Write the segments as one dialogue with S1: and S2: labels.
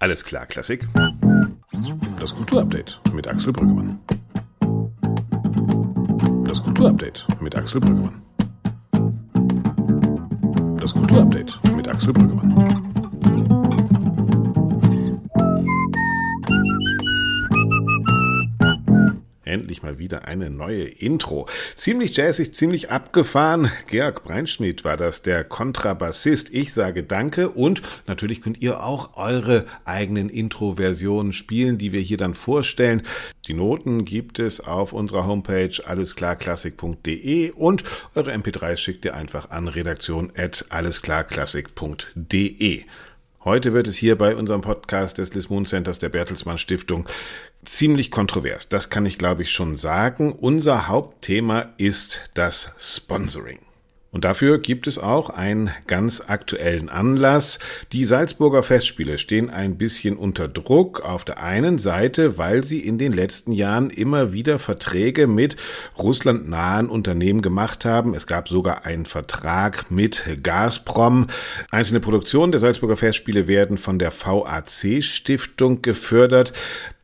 S1: Alles klar, Klassik. Das Kulturupdate mit Axel Brüggemann. Das Kulturupdate mit Axel Brüggemann. Das Kulturupdate mit Axel Brüggemann. Wieder eine neue Intro. Ziemlich jazzig, ziemlich abgefahren. Georg Breinschmidt war das, der Kontrabassist. Ich sage Danke und natürlich könnt ihr auch eure eigenen Intro-Versionen spielen, die wir hier dann vorstellen. Die Noten gibt es auf unserer Homepage allesklarklassik.de und eure MP3 schickt ihr einfach an redaktion at allesklarklassik.de. Heute wird es hier bei unserem Podcast des Lismon Centers der Bertelsmann Stiftung ziemlich kontrovers. Das kann ich, glaube ich, schon sagen. Unser Hauptthema ist das Sponsoring. Und dafür gibt es auch einen ganz aktuellen Anlass. Die Salzburger Festspiele stehen ein bisschen unter Druck. Auf der einen Seite, weil sie in den letzten Jahren immer wieder Verträge mit russlandnahen Unternehmen gemacht haben. Es gab sogar einen Vertrag mit Gazprom. Einzelne Produktionen der Salzburger Festspiele werden von der VAC Stiftung gefördert.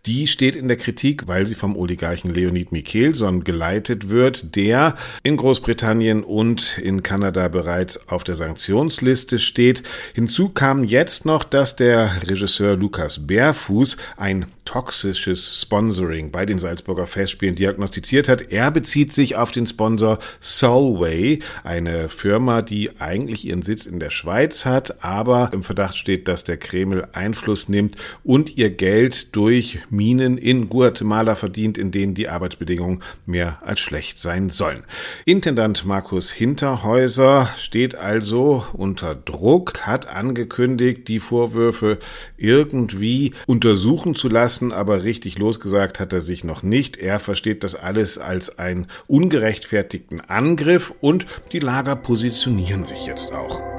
S1: Die steht in der Kritik, weil sie vom Oligarchen Leonid Mikhelson geleitet wird, der in Großbritannien und in Kanada bereits auf der Sanktionsliste steht. Hinzu kam jetzt noch, dass der Regisseur Lukas Bärfuß ein toxisches Sponsoring bei den Salzburger Festspielen diagnostiziert hat. Er bezieht sich auf den Sponsor Solway, eine Firma, die eigentlich ihren Sitz in der Schweiz hat, aber im Verdacht steht, dass der Kreml Einfluss nimmt und ihr Geld durch Minen in Guatemala verdient, in denen die Arbeitsbedingungen mehr als schlecht sein sollen. Intendant Markus Hinterhäuser steht also unter Druck, hat angekündigt, die Vorwürfe irgendwie untersuchen zu lassen, aber richtig losgesagt hat er sich noch nicht. Er versteht das alles als einen ungerechtfertigten Angriff und die Lager positionieren sich jetzt auch.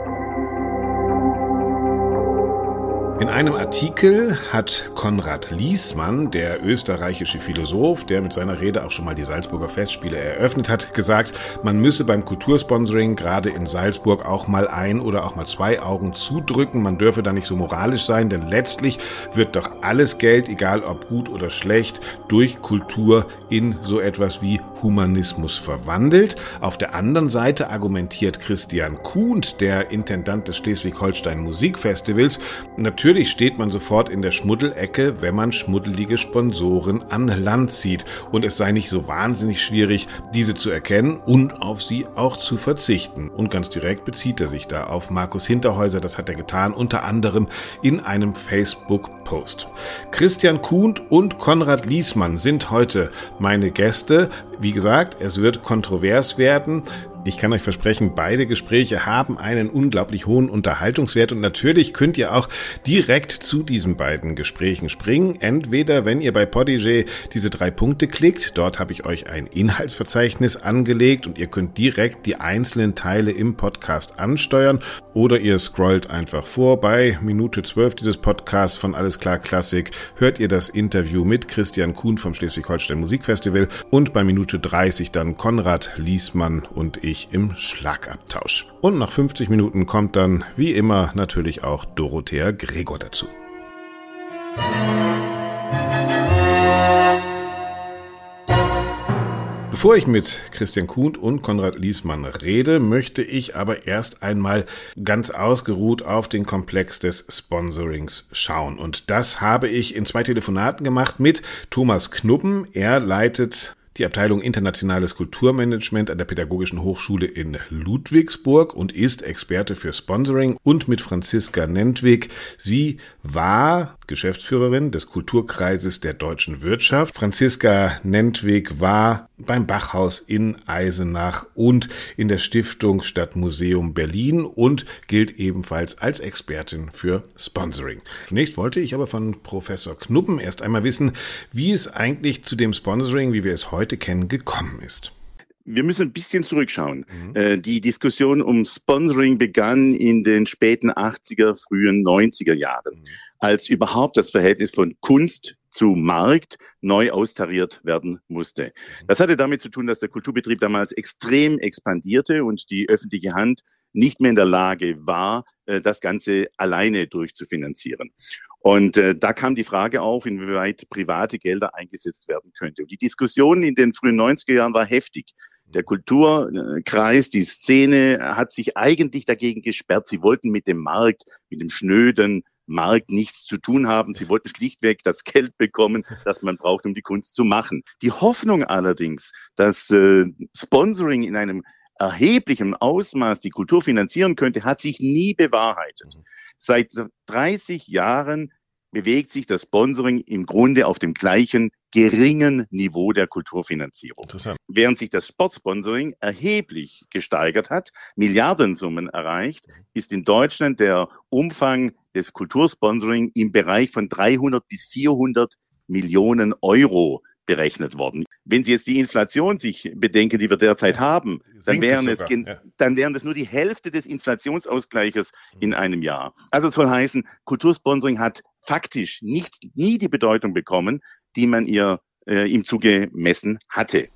S1: In einem Artikel hat Konrad Liesmann, der österreichische Philosoph, der mit seiner Rede auch schon mal die Salzburger Festspiele eröffnet hat, gesagt, man müsse beim Kultursponsoring gerade in Salzburg auch mal ein oder auch mal zwei Augen zudrücken. Man dürfe da nicht so moralisch sein, denn letztlich wird doch alles Geld, egal ob gut oder schlecht, durch Kultur in so etwas wie Humanismus verwandelt. Auf der anderen Seite argumentiert Christian Kuhnt, der Intendant des Schleswig-Holstein Musikfestivals, natürlich Natürlich steht man sofort in der Schmuddelecke, wenn man schmuddelige Sponsoren an Land zieht. Und es sei nicht so wahnsinnig schwierig, diese zu erkennen und auf sie auch zu verzichten. Und ganz direkt bezieht er sich da auf Markus Hinterhäuser. Das hat er getan, unter anderem in einem Facebook-Post. Christian Kuhnt und Konrad Liesmann sind heute meine Gäste. Wie gesagt, es wird kontrovers werden. Ich kann euch versprechen, beide Gespräche haben einen unglaublich hohen Unterhaltungswert und natürlich könnt ihr auch direkt zu diesen beiden Gesprächen springen. Entweder, wenn ihr bei Podigé diese drei Punkte klickt, dort habe ich euch ein Inhaltsverzeichnis angelegt und ihr könnt direkt die einzelnen Teile im Podcast ansteuern oder ihr scrollt einfach vor. Bei Minute 12 dieses Podcasts von Alles klar Klassik hört ihr das Interview mit Christian Kuhn vom Schleswig-Holstein Musikfestival und bei Minute 30 dann Konrad Liesmann und ich ich im Schlagabtausch. Und nach 50 Minuten kommt dann, wie immer, natürlich auch Dorothea Gregor dazu. Bevor ich mit Christian Kuhn und Konrad Liesmann rede, möchte ich aber erst einmal ganz ausgeruht auf den Komplex des Sponsorings schauen. Und das habe ich in zwei Telefonaten gemacht mit Thomas Knuppen. Er leitet die Abteilung Internationales Kulturmanagement an der Pädagogischen Hochschule in Ludwigsburg und ist Experte für Sponsoring und mit Franziska Nentwig. Sie war Geschäftsführerin des Kulturkreises der deutschen Wirtschaft. Franziska Nentwig war beim Bachhaus in Eisenach und in der Stiftung Stadtmuseum Berlin und gilt ebenfalls als Expertin für Sponsoring. Zunächst wollte ich aber von Professor Knuppen erst einmal wissen, wie es eigentlich zu dem Sponsoring, wie wir es heute kennen, gekommen ist.
S2: Wir müssen ein bisschen zurückschauen. Mhm. Äh, die Diskussion um Sponsoring begann in den späten 80er, frühen 90er Jahren, mhm. als überhaupt das Verhältnis von Kunst zu Markt neu austariert werden musste. Mhm. Das hatte damit zu tun, dass der Kulturbetrieb damals extrem expandierte und die öffentliche Hand nicht mehr in der Lage war, äh, das Ganze alleine durchzufinanzieren. Und äh, da kam die Frage auf, inwieweit private Gelder eingesetzt werden könnte. Und die Diskussion in den frühen 90er Jahren war heftig. Der Kulturkreis, die Szene hat sich eigentlich dagegen gesperrt. Sie wollten mit dem Markt, mit dem schnöden Markt nichts zu tun haben. Sie wollten schlichtweg das Geld bekommen, das man braucht, um die Kunst zu machen. Die Hoffnung allerdings, dass äh, Sponsoring in einem erheblichem Ausmaß die Kultur finanzieren könnte, hat sich nie bewahrheitet. Mhm. Seit 30 Jahren bewegt sich das Sponsoring im Grunde auf dem gleichen geringen Niveau der Kulturfinanzierung. Während sich das Sportsponsoring erheblich gesteigert hat, Milliardensummen erreicht, ist in Deutschland der Umfang des Kultursponsoring im Bereich von 300 bis 400 Millionen Euro berechnet worden. Wenn Sie jetzt die Inflation sich bedenken, die wir derzeit haben, dann wären, es, ja. dann wären das nur die Hälfte des Inflationsausgleiches mhm. in einem Jahr. Also es soll heißen, Kultursponsoring hat faktisch nicht, nie die Bedeutung bekommen, die man ihr äh, ihm zugemessen hatte.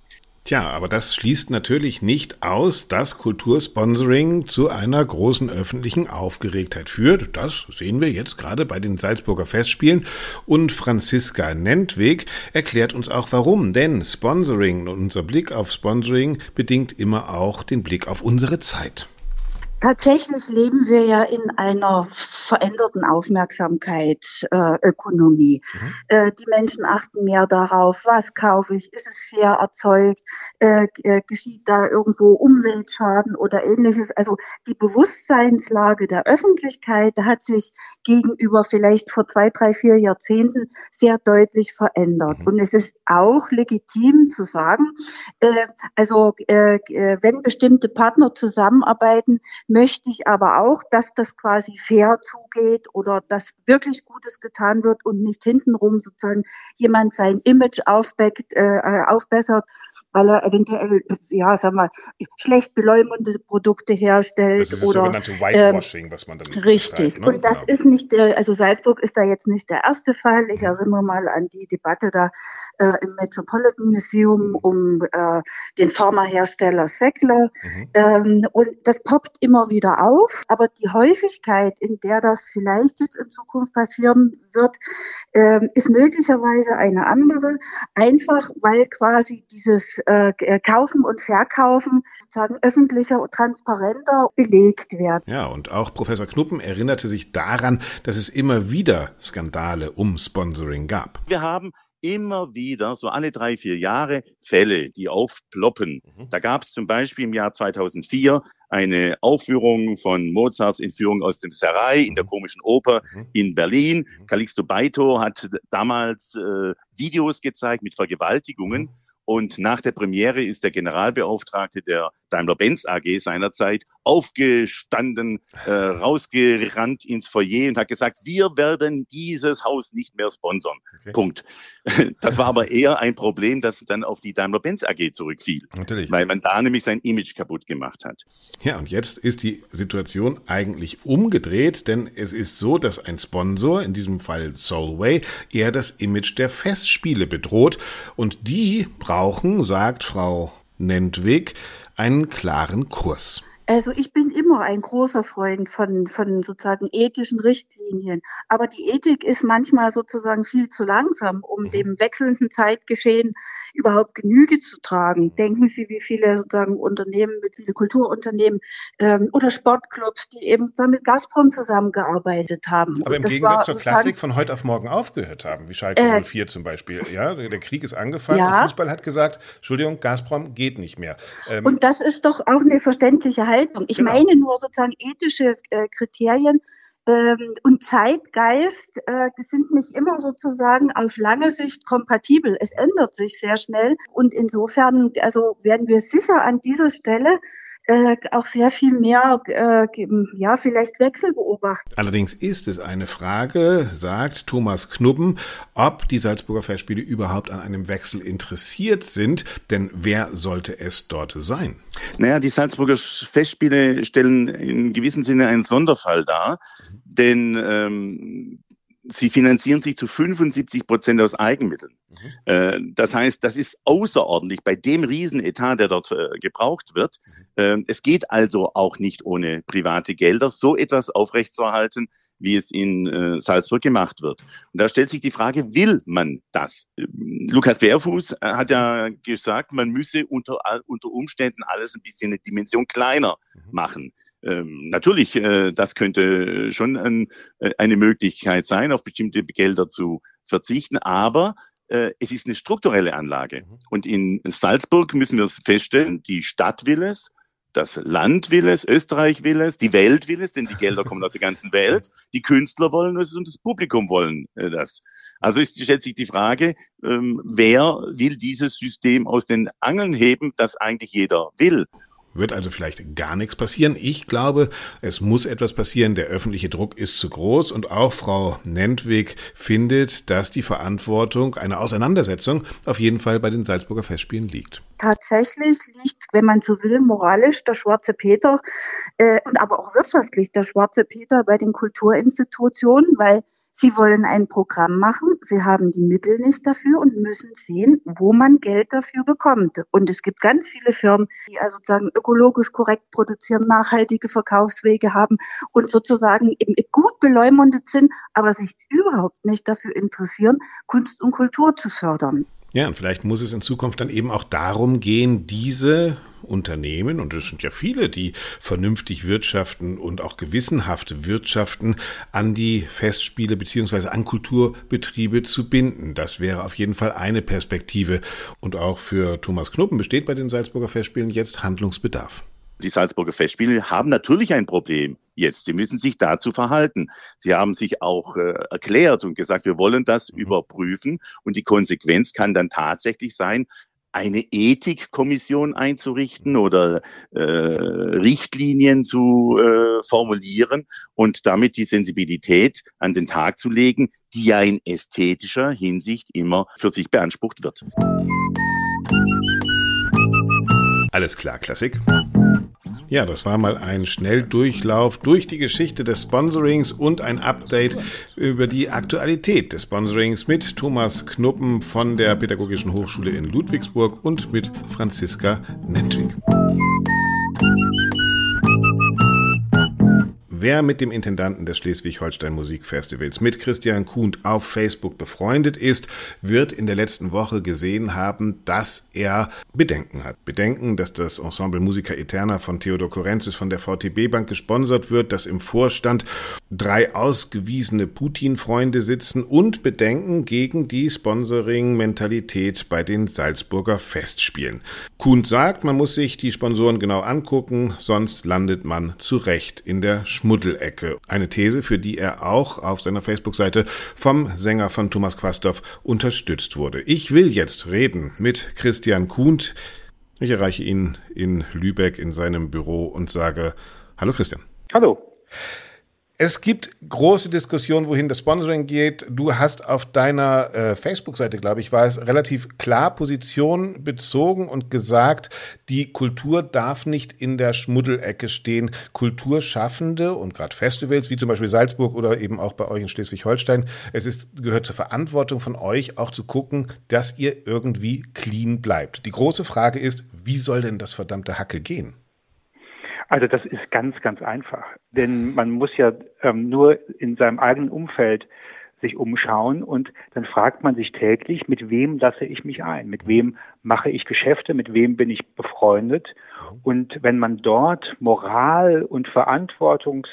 S1: Tja, aber das schließt natürlich nicht aus, dass Kultursponsoring zu einer großen öffentlichen Aufgeregtheit führt. Das sehen wir jetzt gerade bei den Salzburger Festspielen. Und Franziska Nentweg erklärt uns auch warum. Denn Sponsoring und unser Blick auf Sponsoring bedingt immer auch den Blick auf unsere Zeit.
S3: Tatsächlich leben wir ja in einer veränderten Aufmerksamkeitsökonomie. Äh, mhm. äh, die Menschen achten mehr darauf, was kaufe ich, ist es fair erzeugt, äh, äh, geschieht da irgendwo Umweltschaden oder ähnliches. Also die Bewusstseinslage der Öffentlichkeit hat sich gegenüber vielleicht vor zwei, drei, vier Jahrzehnten sehr deutlich verändert. Mhm. Und es ist auch legitim zu sagen, äh, also äh, wenn bestimmte Partner zusammenarbeiten, möchte ich aber auch, dass das quasi fair zugeht oder dass wirklich Gutes getan wird und nicht hintenrum sozusagen jemand sein Image aufbeckt, äh, aufbessert weil er eventuell, ja, sag mal, schlecht beleumundete Produkte herstellt. Das
S1: ist das oder, sogenannte Whitewashing, ähm, was man dann
S3: Richtig. Betreibt, ne? Und das genau. ist nicht, also Salzburg ist da jetzt nicht der erste Fall. Ich mhm. erinnere mal an die Debatte da äh, im Metropolitan Museum um äh, den Pharmahersteller Säckler. Mhm. Ähm, und das poppt immer wieder auf. Aber die Häufigkeit, in der das vielleicht jetzt in Zukunft passieren wird, äh, ist möglicherweise eine andere. Einfach weil quasi dieses äh, Kaufen und Verkaufen sozusagen öffentlicher und transparenter belegt werden.
S1: Ja, und auch Professor Knuppen erinnerte sich daran, dass es immer wieder Skandale um Sponsoring gab.
S2: Wir haben immer wieder, so alle drei, vier Jahre, Fälle, die aufploppen. Mhm. Da gab es zum Beispiel im Jahr 2004 eine Aufführung von Mozarts Entführung aus dem Serai in der mhm. komischen Oper mhm. in Berlin. Mhm. Calixto Baito hat damals äh, Videos gezeigt mit Vergewaltigungen. Mhm. Und nach der Premiere ist der Generalbeauftragte der Daimler-Benz AG seinerzeit aufgestanden, äh, rausgerannt ins Foyer und hat gesagt, wir werden dieses Haus nicht mehr sponsern. Okay. Punkt. Das war aber eher ein Problem, das dann auf die Daimler-Benz AG zurückfiel. Natürlich. Weil man da nämlich sein Image kaputt gemacht hat.
S1: Ja, und jetzt ist die Situation eigentlich umgedreht, denn es ist so, dass ein Sponsor, in diesem Fall Solway, eher das Image der Festspiele bedroht und die brauchen, sagt Frau Nentwig, einen klaren Kurs.
S3: Also ich bin immer ein großer Freund von, von sozusagen ethischen Richtlinien. Aber die Ethik ist manchmal sozusagen viel zu langsam, um mhm. dem wechselnden Zeitgeschehen überhaupt Genüge zu tragen. Denken Sie, wie viele sozusagen Unternehmen, mit viele Kulturunternehmen ähm, oder Sportclubs, die eben mit Gazprom zusammengearbeitet haben.
S1: Aber im Gegensatz zur Klassik von heute auf morgen aufgehört haben, wie Schalke äh, 04 zum Beispiel. Ja, der Krieg ist angefangen ja. und Fußball hat gesagt, Entschuldigung, Gazprom geht nicht mehr.
S3: Ähm, und das ist doch auch eine verständliche Haltung Haltung. Ich genau. meine nur sozusagen ethische äh, Kriterien ähm, und Zeitgeist äh, sind nicht immer sozusagen auf lange Sicht kompatibel. Es ändert sich sehr schnell und insofern also werden wir sicher an dieser Stelle äh, auch sehr viel mehr, äh, ja, vielleicht Wechsel beobachten.
S1: Allerdings ist es eine Frage, sagt Thomas Knubben, ob die Salzburger Festspiele überhaupt an einem Wechsel interessiert sind, denn wer sollte es dort sein?
S2: Naja, die Salzburger Festspiele stellen in gewissem Sinne einen Sonderfall dar, denn ähm, sie finanzieren sich zu 75 Prozent aus Eigenmitteln. Mhm. Äh, das heißt, das ist außerordentlich bei dem Riesenetat, der dort äh, gebraucht wird. Mhm. Äh, es geht also auch nicht ohne private Gelder, so etwas aufrechtzuerhalten. wie es in äh, Salzburg gemacht wird. Und da stellt sich die Frage, will man das? Lukas Bärfuß hat ja gesagt, man müsse unter, unter Umständen alles ein bisschen eine Dimension kleiner mhm. Ähm, natürlich, äh, das könnte schon ein, äh, eine Möglichkeit sein, auf bestimmte Gelder zu verzichten, aber äh, es ist eine strukturelle Anlage. Mhm. Und in Salzburg müssen wir es feststellen, die Stadt will es, das Land will es, Österreich will es, die Welt will es, denn die Gelder kommen aus der ganzen Welt. Die Künstler wollen es und das Publikum wollen äh, das. Also ist, stellt sich die Frage, ähm, wer will dieses System aus den Angeln heben, das eigentlich jeder will?
S1: Wird also vielleicht gar nichts passieren. Ich glaube, es muss etwas passieren. Der öffentliche Druck ist zu groß und auch Frau Nentwig findet, dass die Verantwortung einer Auseinandersetzung auf jeden Fall bei den Salzburger Festspielen liegt.
S3: Tatsächlich liegt, wenn man so will, moralisch der schwarze Peter äh, und aber auch wirtschaftlich der schwarze Peter bei den Kulturinstitutionen, weil Sie wollen ein Programm machen, sie haben die Mittel nicht dafür und müssen sehen, wo man Geld dafür bekommt. Und es gibt ganz viele Firmen, die also sozusagen ökologisch korrekt produzieren, nachhaltige Verkaufswege haben und sozusagen eben gut beleumundet sind, aber sich überhaupt nicht dafür interessieren, Kunst und Kultur zu fördern.
S1: Ja, und vielleicht muss es in Zukunft dann eben auch darum gehen, diese Unternehmen, und es sind ja viele, die vernünftig wirtschaften und auch gewissenhaft wirtschaften, an die Festspiele beziehungsweise an Kulturbetriebe zu binden. Das wäre auf jeden Fall eine Perspektive. Und auch für Thomas Knuppen besteht bei den Salzburger Festspielen jetzt Handlungsbedarf.
S2: Die Salzburger Festspiele haben natürlich ein Problem jetzt. Sie müssen sich dazu verhalten. Sie haben sich auch äh, erklärt und gesagt, wir wollen das mhm. überprüfen. Und die Konsequenz kann dann tatsächlich sein, eine Ethikkommission einzurichten oder äh, Richtlinien zu äh, formulieren und damit die Sensibilität an den Tag zu legen, die ja in ästhetischer Hinsicht immer für sich beansprucht wird.
S1: Alles klar, Klassik. Ja, das war mal ein Schnelldurchlauf durch die Geschichte des Sponsorings und ein Update über die Aktualität des Sponsorings mit Thomas Knuppen von der Pädagogischen Hochschule in Ludwigsburg und mit Franziska Nentwig. Wer mit dem Intendanten des Schleswig-Holstein Musikfestivals, mit Christian Kuhn auf Facebook befreundet ist, wird in der letzten Woche gesehen haben, dass er Bedenken hat. Bedenken, dass das Ensemble Musica Eterna von Theodor Korenzis von der VTB Bank gesponsert wird, dass im Vorstand drei ausgewiesene Putin-Freunde sitzen und Bedenken gegen die Sponsoring-Mentalität bei den Salzburger Festspielen. Kuhn sagt, man muss sich die Sponsoren genau angucken, sonst landet man zu Recht in der Schmutz Schmuddelecke. Eine These, für die er auch auf seiner Facebook-Seite vom Sänger von Thomas Quasthoff unterstützt wurde. Ich will jetzt reden mit Christian Kuhnt. Ich erreiche ihn in Lübeck in seinem Büro und sage, hallo Christian.
S4: Hallo.
S1: Es gibt große Diskussionen, wohin das Sponsoring geht. Du hast auf deiner äh, Facebook-Seite, glaube ich, war es relativ klar Position bezogen und gesagt, die Kultur darf nicht in der Schmuddelecke stehen. Kulturschaffende und gerade Festivals wie zum Beispiel Salzburg oder eben auch bei euch in Schleswig-Holstein, es ist, gehört zur Verantwortung von euch auch zu gucken, dass ihr irgendwie clean bleibt. Die große Frage ist, wie soll denn das verdammte Hacke gehen?
S4: Also das ist ganz, ganz einfach. Denn man muss ja ähm, nur in seinem eigenen Umfeld sich umschauen und dann fragt man sich täglich, mit wem lasse ich mich ein? Mit wem mache ich Geschäfte? Mit wem bin ich befreundet? Und wenn man dort Moral und Verantwortungs,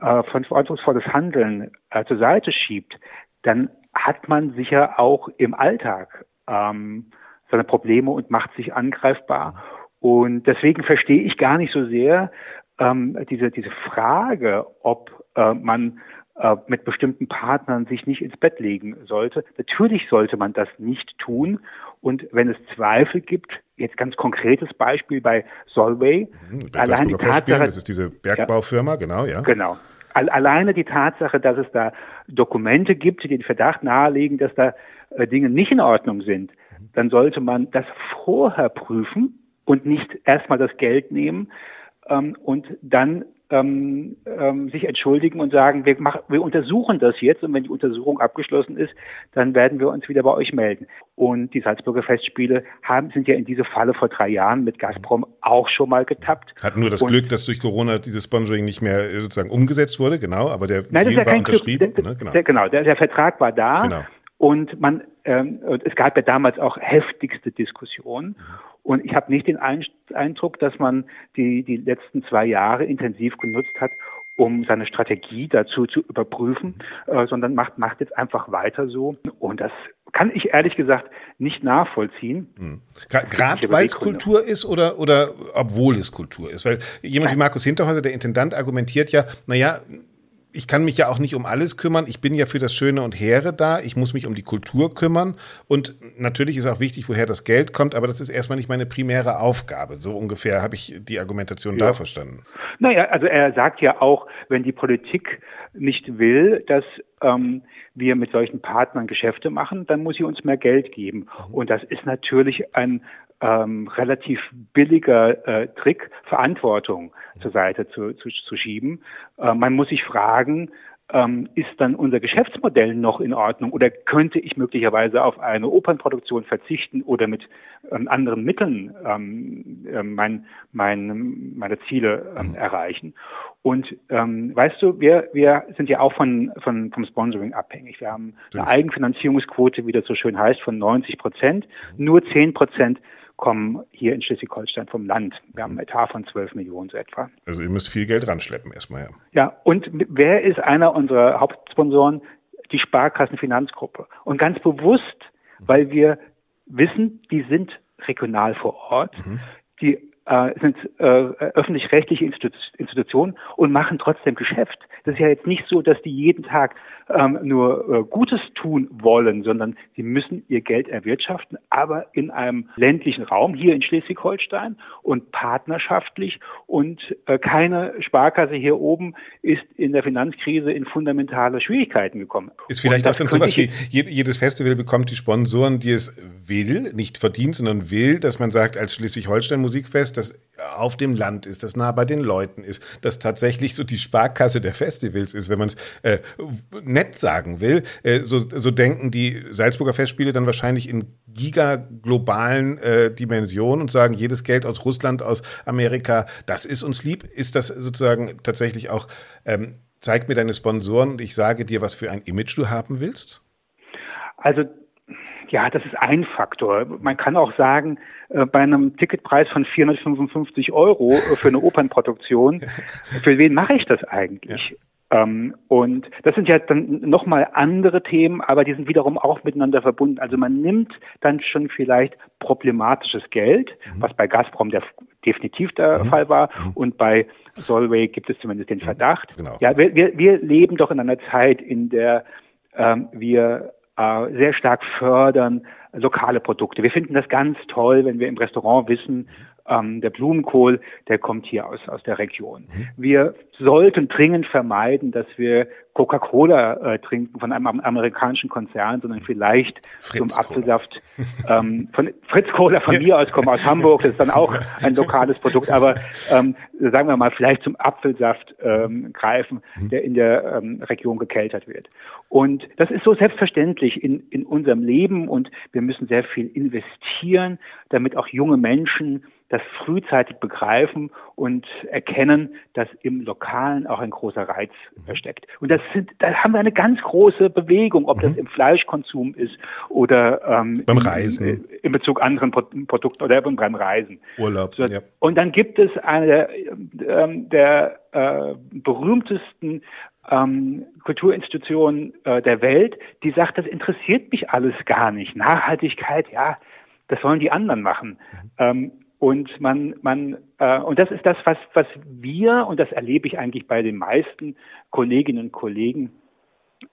S4: äh, verantwortungsvolles Handeln äh, zur Seite schiebt, dann hat man sicher auch im Alltag ähm, seine Probleme und macht sich angreifbar. Und deswegen verstehe ich gar nicht so sehr ähm, diese, diese Frage, ob äh, man äh, mit bestimmten Partnern sich nicht ins Bett legen sollte. Natürlich sollte man das nicht tun. Und wenn es Zweifel gibt, jetzt ganz konkretes Beispiel bei Solvay,
S1: mhm, allein die Tatsache, das ist diese Bergbaufirma, ja, genau, ja.
S4: Genau. Alleine die Tatsache, dass es da Dokumente gibt, die den Verdacht nahelegen, dass da äh, Dinge nicht in Ordnung sind, mhm. dann sollte man das vorher prüfen und nicht erstmal das Geld nehmen ähm, und dann ähm, ähm, sich entschuldigen und sagen, wir, mach, wir untersuchen das jetzt und wenn die Untersuchung abgeschlossen ist, dann werden wir uns wieder bei euch melden. Und die Salzburger Festspiele haben, sind ja in diese Falle vor drei Jahren mit Gazprom auch schon mal getappt.
S1: Hatten nur das und, Glück, dass durch Corona dieses Sponsoring nicht mehr äh, sozusagen umgesetzt wurde, genau, aber der
S4: nein, Deal war unterschrieben. Der, ne? genau, der, genau der, der, Vertrag war da. Genau. Und man, ähm, es gab ja damals auch heftigste Diskussionen. Mhm. Und ich habe nicht den Eindruck, dass man die, die letzten zwei Jahre intensiv genutzt hat, um seine Strategie dazu zu überprüfen, äh, sondern macht, macht jetzt einfach weiter so. Und das kann ich ehrlich gesagt nicht nachvollziehen.
S1: Hm. Gerade weil es Kultur ist oder, oder obwohl es Kultur ist? Weil jemand wie Markus Hinterhäuser, der Intendant, argumentiert ja, naja, ich kann mich ja auch nicht um alles kümmern. Ich bin ja für das Schöne und Hehre da. Ich muss mich um die Kultur kümmern. Und natürlich ist auch wichtig, woher das Geld kommt, aber das ist erstmal nicht meine primäre Aufgabe. So ungefähr habe ich die Argumentation ja. da verstanden.
S4: Naja, also er sagt ja auch, wenn die Politik nicht will, dass ähm, wir mit solchen Partnern Geschäfte machen, dann muss sie uns mehr Geld geben. Mhm. Und das ist natürlich ein ähm, relativ billiger äh, Trick, Verantwortung zur Seite zu, zu, zu schieben. Äh, man muss sich fragen, ähm, ist dann unser Geschäftsmodell noch in Ordnung oder könnte ich möglicherweise auf eine Opernproduktion verzichten oder mit ähm, anderen Mitteln ähm, äh, mein, mein, meine Ziele ähm, erreichen? Und ähm, weißt du, wir, wir sind ja auch von, von, vom Sponsoring abhängig. Wir haben eine Eigenfinanzierungsquote, wie das so schön heißt, von 90 Prozent. Nur 10 Prozent kommen hier in Schleswig-Holstein vom Land. Wir haben einen Etat von 12 Millionen so etwa.
S1: Also ihr müsst viel Geld ranschleppen erstmal, ja.
S4: Ja, und wer ist einer unserer Hauptsponsoren? Die Sparkassenfinanzgruppe. Und ganz bewusst, weil wir wissen, die sind regional vor Ort, mhm. die äh, sind äh, öffentlich-rechtliche Institu Institutionen und machen trotzdem Geschäft. Das ist ja jetzt nicht so, dass die jeden Tag ähm, nur äh, Gutes tun wollen, sondern sie müssen ihr Geld erwirtschaften, aber in einem ländlichen Raum, hier in Schleswig-Holstein und partnerschaftlich und äh, keine Sparkasse hier oben ist in der Finanzkrise in fundamentale Schwierigkeiten gekommen.
S1: Ist vielleicht auch dann sowas wie, jedes Festival bekommt die Sponsoren, die es will, nicht verdient, sondern will, dass man sagt, als Schleswig-Holstein Musikfest, das auf dem Land ist, das nah bei den Leuten ist, das tatsächlich so die Sparkasse der Festivals ist, wenn man es äh, nett sagen will. Äh, so, so denken die Salzburger Festspiele dann wahrscheinlich in gigaglobalen äh, Dimensionen und sagen, jedes Geld aus Russland, aus Amerika, das ist uns lieb. Ist das sozusagen tatsächlich auch, ähm, zeig mir deine Sponsoren und ich sage dir, was für ein Image du haben willst?
S4: Also ja, das ist ein Faktor. Man kann auch sagen, äh, bei einem Ticketpreis von 455 Euro äh, für eine Opernproduktion, für wen mache ich das eigentlich? Ja. Ähm, und das sind ja dann nochmal andere Themen, aber die sind wiederum auch miteinander verbunden. Also man nimmt dann schon vielleicht problematisches Geld, mhm. was bei Gazprom der, definitiv der mhm. Fall war, mhm. und bei Solvay gibt es zumindest den. Verdacht. Genau. Ja, wir, wir, wir leben doch in einer Zeit, in der ähm, wir äh, sehr stark fördern lokale Produkte. Wir finden das ganz toll, wenn wir im Restaurant wissen, ähm, der Blumenkohl, der kommt hier aus, aus der Region. Mhm. Wir sollten dringend vermeiden, dass wir Coca-Cola äh, trinken von einem amerikanischen Konzern, sondern vielleicht Fritz zum Apfelsaft ähm, von Fritz Cola von mir aus, komme aus Hamburg, das ist dann auch ein lokales Produkt, aber ähm, sagen wir mal vielleicht zum Apfelsaft ähm, greifen, mhm. der in der ähm, Region gekeltert wird. Und das ist so selbstverständlich in, in unserem Leben und wir müssen sehr viel investieren, damit auch junge Menschen das frühzeitig begreifen und erkennen, dass im Lokalen auch ein großer Reiz versteckt. Und das sind, da haben wir eine ganz große Bewegung, ob mhm. das im Fleischkonsum ist oder ähm,
S1: beim Reisen.
S4: In, in Bezug anderen Produkten oder beim Reisen.
S1: Urlaub.
S4: So, ja. Und dann gibt es eine der, ähm, der äh, berühmtesten ähm, Kulturinstitutionen äh, der Welt, die sagt, das interessiert mich alles gar nicht. Nachhaltigkeit, ja, das sollen die anderen machen. Mhm. Ähm, und man, man, äh, und das ist das, was, was wir, und das erlebe ich eigentlich bei den meisten Kolleginnen und Kollegen,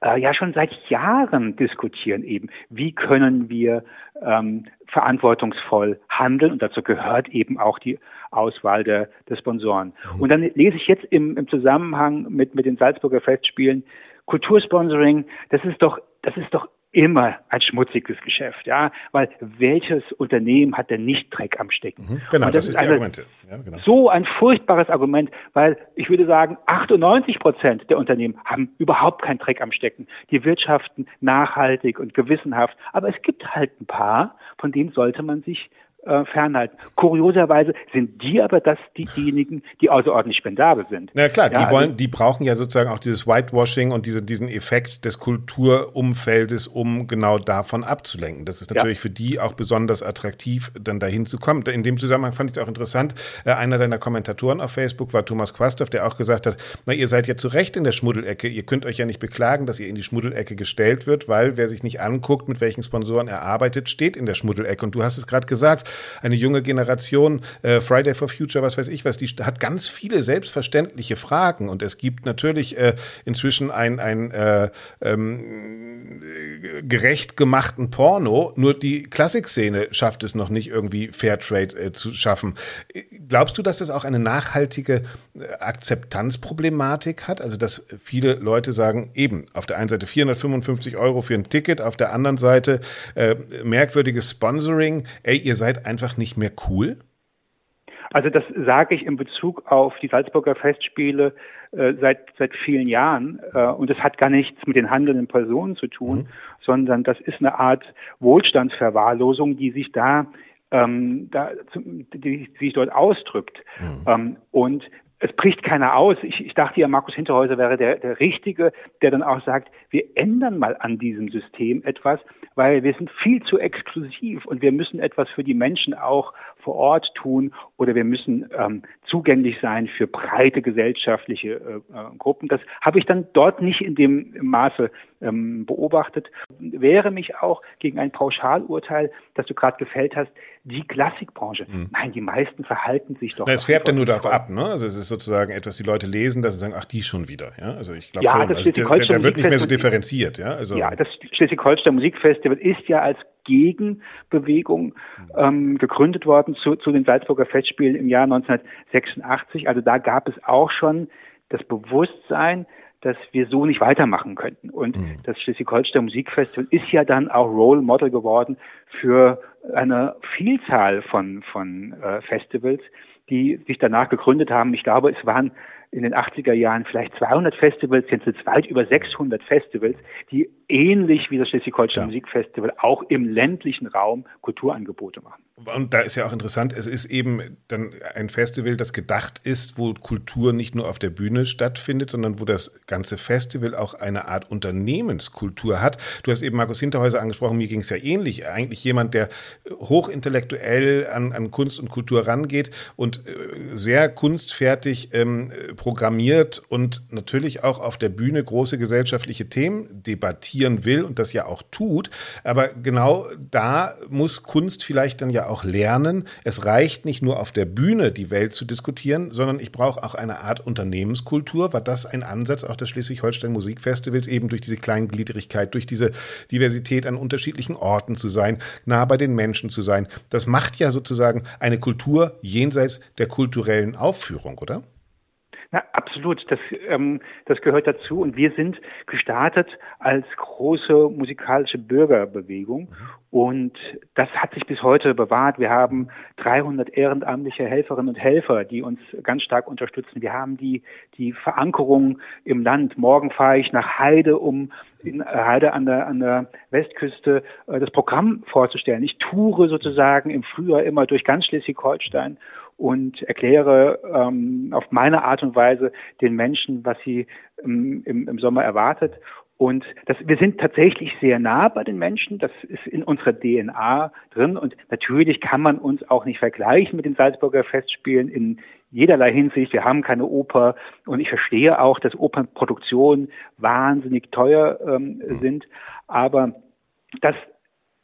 S4: äh, ja schon seit Jahren diskutieren eben, wie können wir ähm, verantwortungsvoll handeln und dazu gehört eben auch die Auswahl der, der Sponsoren. Mhm. Und dann lese ich jetzt im, im Zusammenhang mit, mit den Salzburger Festspielen Kultursponsoring, das ist doch, das ist doch immer ein schmutziges Geschäft, ja, weil welches Unternehmen hat denn nicht Dreck am Stecken?
S1: Mhm, genau, das, das, ist die Argumente.
S4: Ja, genau. So ein furchtbares Argument, weil ich würde sagen, 98 Prozent der Unternehmen haben überhaupt keinen Dreck am Stecken. Die wirtschaften nachhaltig und gewissenhaft, aber es gibt halt ein paar, von denen sollte man sich äh, fernhalten. Kurioserweise sind die aber das die, diejenigen, die außerordentlich spendabel sind.
S1: Na klar, ja, die wollen, also, die brauchen ja sozusagen auch dieses Whitewashing und diese, diesen Effekt des Kulturumfeldes, um genau davon abzulenken. Das ist natürlich ja. für die auch besonders attraktiv, dann dahin zu kommen. In dem Zusammenhang fand ich es auch interessant. Äh, einer deiner Kommentatoren auf Facebook war Thomas Quastow, der auch gesagt hat, na, ihr seid ja zu Recht in der Schmuddelecke. Ihr könnt euch ja nicht beklagen, dass ihr in die Schmuddelecke gestellt wird, weil wer sich nicht anguckt, mit welchen Sponsoren er arbeitet, steht in der Schmuddelecke. Und du hast es gerade gesagt, eine junge Generation, äh, Friday for Future, was weiß ich was, die hat ganz viele selbstverständliche Fragen und es gibt natürlich äh, inzwischen ein, ein äh, ähm, gerecht gemachten Porno, nur die Klassikszene schafft es noch nicht irgendwie Fairtrade äh, zu schaffen. Glaubst du, dass das auch eine nachhaltige äh, Akzeptanzproblematik hat? Also, dass viele Leute sagen, eben auf der einen Seite 455 Euro für ein Ticket, auf der anderen Seite äh, merkwürdiges Sponsoring. Ey, ihr seid einfach nicht mehr cool?
S4: Also das sage ich in Bezug auf die Salzburger Festspiele äh, seit seit vielen Jahren äh, und das hat gar nichts mit den handelnden Personen zu tun, mhm. sondern das ist eine Art Wohlstandsverwahrlosung, die sich da ähm, da, die, die sich dort ausdrückt. Mhm. Ähm, und es bricht keiner aus. Ich, ich dachte ja, Markus Hinterhäuser wäre der, der Richtige, der dann auch sagt, wir ändern mal an diesem System etwas, weil wir sind viel zu exklusiv und wir müssen etwas für die Menschen auch vor Ort tun oder wir müssen ähm, zugänglich sein für breite gesellschaftliche äh, äh, Gruppen. Das habe ich dann dort nicht in dem Maße ähm, beobachtet. Wäre mich auch gegen ein Pauschalurteil, das du gerade gefällt hast, die Klassikbranche. Hm. Nein, die meisten verhalten sich doch.
S1: Na, es färbt ja nur darauf ab, ne? Also es ist sozusagen etwas, die Leute lesen, dass sie sagen, ach, die schon wieder. Ja, also ich glaube
S4: ja,
S1: schon.
S4: Das
S1: also
S4: der, der
S1: wird nicht mehr so differenziert, ja.
S4: Also ja, das Schleswig-Holstein Musikfestival ist ja als Gegenbewegung ähm, gegründet worden zu, zu den Salzburger Festspielen im Jahr 1986. Also da gab es auch schon das Bewusstsein, dass wir so nicht weitermachen könnten. Und mhm. das Schleswig-Holstein Musikfestival ist ja dann auch Role Model geworden für eine Vielzahl von, von äh, Festivals, die sich danach gegründet haben. Ich glaube, es waren in den 80er Jahren vielleicht 200 Festivals, jetzt sind es weit über 600 Festivals, die ähnlich wie das Schleswig-Holstein ja. Musikfestival auch im ländlichen Raum Kulturangebote machen.
S1: Und da ist ja auch interessant, es ist eben dann ein Festival, das gedacht ist, wo Kultur nicht nur auf der Bühne stattfindet, sondern wo das ganze Festival auch eine Art Unternehmenskultur hat. Du hast eben Markus Hinterhäuser angesprochen, mir ging es ja ähnlich. Eigentlich jemand, der hochintellektuell an, an Kunst und Kultur rangeht und äh, sehr kunstfertig ähm, programmiert und natürlich auch auf der Bühne große gesellschaftliche Themen debattieren will und das ja auch tut. Aber genau da muss Kunst vielleicht dann ja auch lernen, es reicht nicht nur auf der Bühne die Welt zu diskutieren, sondern ich brauche auch eine Art Unternehmenskultur. War das ein Ansatz auch des Schleswig-Holstein Musikfestivals, eben durch diese Kleingliedrigkeit, durch diese Diversität an unterschiedlichen Orten zu sein, nah bei den Menschen zu sein? Das macht ja sozusagen eine Kultur jenseits der kulturellen Aufführung, oder?
S4: Na, absolut. Das, ähm, das gehört dazu. Und wir sind gestartet als große musikalische Bürgerbewegung. Mhm. Und das hat sich bis heute bewahrt. Wir haben 300 ehrenamtliche Helferinnen und Helfer, die uns ganz stark unterstützen. Wir haben die, die Verankerung im Land. Morgen fahre ich nach Heide, um in Heide an der, an der Westküste äh, das Programm vorzustellen. Ich toure sozusagen im Frühjahr immer durch ganz Schleswig-Holstein und erkläre ähm, auf meine Art und Weise den Menschen, was sie ähm, im, im Sommer erwartet. Und das, wir sind tatsächlich sehr nah bei den Menschen. Das ist in unserer DNA drin. Und natürlich kann man uns auch nicht vergleichen mit den Salzburger Festspielen in jederlei Hinsicht. Wir haben keine Oper. Und ich verstehe auch, dass Opernproduktionen wahnsinnig teuer ähm, mhm. sind. Aber das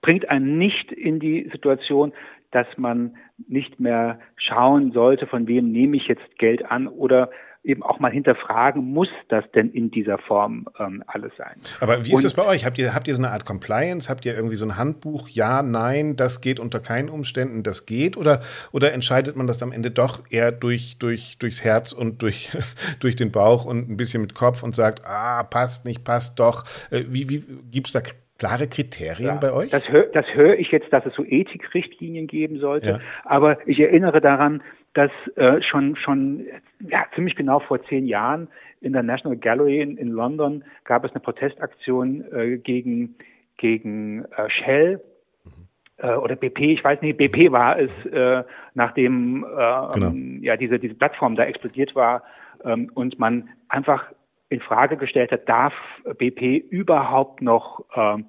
S4: bringt einen nicht in die Situation, dass man nicht mehr schauen sollte, von wem nehme ich jetzt Geld an oder eben auch mal hinterfragen, muss das denn in dieser Form ähm, alles sein?
S1: Aber wie ist das bei euch? Habt ihr, habt ihr so eine Art Compliance? Habt ihr irgendwie so ein Handbuch? Ja, nein, das geht unter keinen Umständen, das geht? Oder, oder entscheidet man das am Ende doch eher durch, durch, durchs Herz und durch, durch den Bauch und ein bisschen mit Kopf und sagt, ah, passt nicht, passt doch? Äh, wie, wie gibt's da klare Kriterien ja, bei euch?
S4: Das höre das hör ich jetzt, dass es so Ethikrichtlinien geben sollte. Ja. Aber ich erinnere daran, dass äh, schon schon ja, ziemlich genau vor zehn Jahren in der National Gallery in, in London gab es eine Protestaktion äh, gegen gegen äh, Shell äh, oder BP, ich weiß nicht, BP war es, äh, nachdem äh, genau. ja diese diese Plattform da explodiert war ähm, und man einfach in Frage gestellt hat, darf BP überhaupt noch ähm,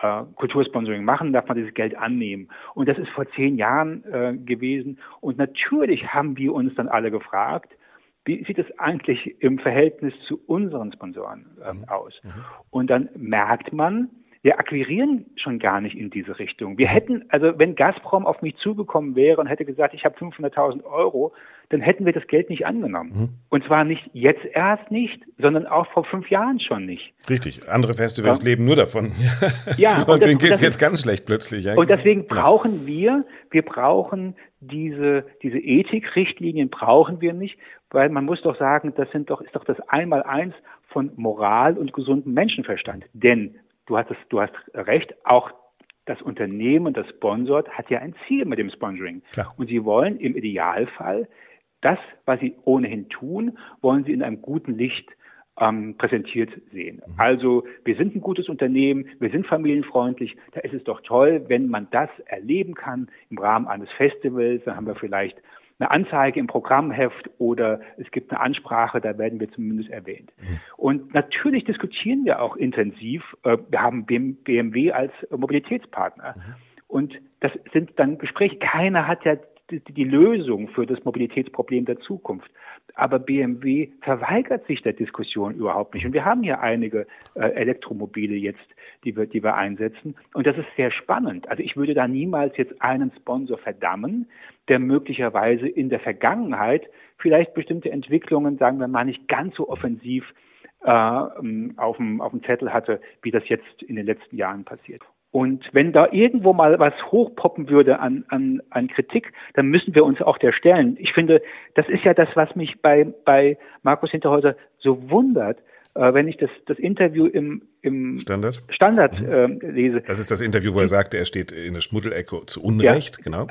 S4: äh, Kultursponsoring machen, darf man dieses Geld annehmen. Und das ist vor zehn Jahren äh, gewesen. Und natürlich haben wir uns dann alle gefragt, wie sieht es eigentlich im Verhältnis zu unseren Sponsoren ähm, aus? Mhm. Und dann merkt man, wir akquirieren schon gar nicht in diese Richtung. Wir hätten, also wenn Gazprom auf mich zugekommen wäre und hätte gesagt, ich habe 500.000 Euro, dann hätten wir das Geld nicht angenommen. Mhm. Und zwar nicht jetzt erst nicht, sondern auch vor fünf Jahren schon nicht.
S1: Richtig. Andere Festivals ja. leben nur davon. ja. und, und denen geht es jetzt ganz schlecht plötzlich.
S4: Ja. Und deswegen genau. brauchen wir, wir brauchen diese, diese Ethikrichtlinien brauchen wir nicht, weil man muss doch sagen, das sind doch, ist doch das Einmaleins von Moral und gesundem Menschenverstand. Denn du hast, es, du hast recht, auch das Unternehmen, das sponsort, hat ja ein Ziel mit dem Sponsoring. Klar. Und sie wollen im Idealfall das, was sie ohnehin tun, wollen sie in einem guten Licht ähm, präsentiert sehen. Mhm. Also wir sind ein gutes Unternehmen, wir sind familienfreundlich, da ist es doch toll, wenn man das erleben kann im Rahmen eines Festivals, dann haben wir vielleicht eine Anzeige im Programmheft oder es gibt eine Ansprache, da werden wir zumindest erwähnt. Mhm. Und natürlich diskutieren wir auch intensiv. Äh, wir haben BMW als Mobilitätspartner. Und das sind dann Gespräche. Keiner hat ja die Lösung für das Mobilitätsproblem der Zukunft. Aber BMW verweigert sich der Diskussion überhaupt nicht. Und wir haben hier einige äh, Elektromobile jetzt, die wir, die wir einsetzen. Und das ist sehr spannend. Also ich würde da niemals jetzt einen Sponsor verdammen, der möglicherweise in der Vergangenheit vielleicht bestimmte Entwicklungen, sagen wir mal, nicht ganz so offensiv äh, auf, dem, auf dem Zettel hatte, wie das jetzt in den letzten Jahren passiert. Und wenn da irgendwo mal was hochpoppen würde an, an, an Kritik, dann müssen wir uns auch der stellen. Ich finde, das ist ja das, was mich bei, bei Markus Hinterhäuser so wundert, äh, wenn ich das, das Interview im, im
S1: Standard,
S4: Standard mhm. äh, lese.
S1: Das ist das Interview, wo er sagte, er steht in der Schmuddelecke zu Unrecht, ja, genau.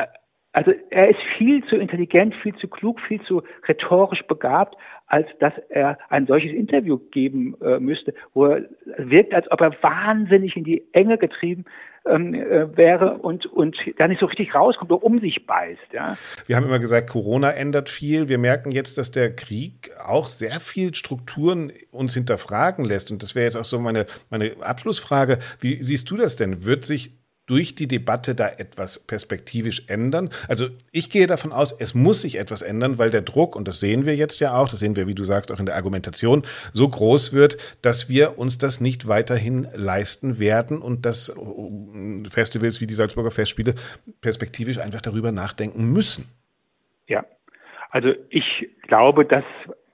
S4: Also er ist viel zu intelligent, viel zu klug, viel zu rhetorisch begabt, als dass er ein solches Interview geben äh, müsste, wo er wirkt, als ob er wahnsinnig in die Enge getrieben ähm, äh, wäre und, und da nicht so richtig rauskommt oder um sich beißt. Ja.
S1: Wir haben immer gesagt, Corona ändert viel. Wir merken jetzt, dass der Krieg auch sehr viel Strukturen uns hinterfragen lässt. Und das wäre jetzt auch so meine, meine Abschlussfrage. Wie siehst du das denn? Wird sich durch die Debatte da etwas perspektivisch ändern? Also ich gehe davon aus, es muss sich etwas ändern, weil der Druck, und das sehen wir jetzt ja auch, das sehen wir, wie du sagst, auch in der Argumentation, so groß wird, dass wir uns das nicht weiterhin leisten werden und dass äh, Festivals wie die Salzburger Festspiele perspektivisch einfach darüber nachdenken müssen.
S4: Ja, also ich glaube, dass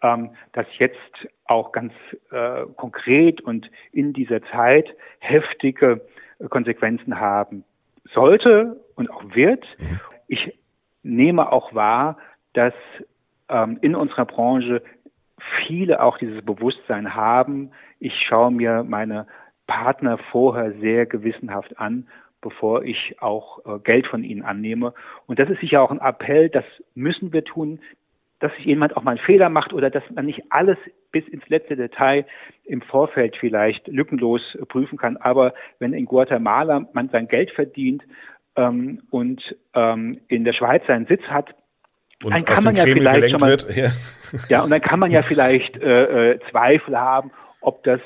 S4: ähm, dass jetzt auch ganz äh, konkret und in dieser Zeit heftige Konsequenzen haben sollte und auch wird. Mhm. Ich nehme auch wahr, dass ähm, in unserer Branche viele auch dieses Bewusstsein haben. Ich schaue mir meine Partner vorher sehr gewissenhaft an, bevor ich auch äh, Geld von ihnen annehme. Und das ist sicher auch ein Appell, das müssen wir tun dass sich jemand auch mal einen Fehler macht oder dass man nicht alles bis ins letzte Detail im Vorfeld vielleicht lückenlos prüfen kann. Aber wenn in Guatemala man sein Geld verdient ähm, und ähm, in der Schweiz seinen Sitz hat, und dann kann man ja vielleicht schon mal, ja. ja. und dann kann man ja vielleicht äh, äh, Zweifel haben, ob das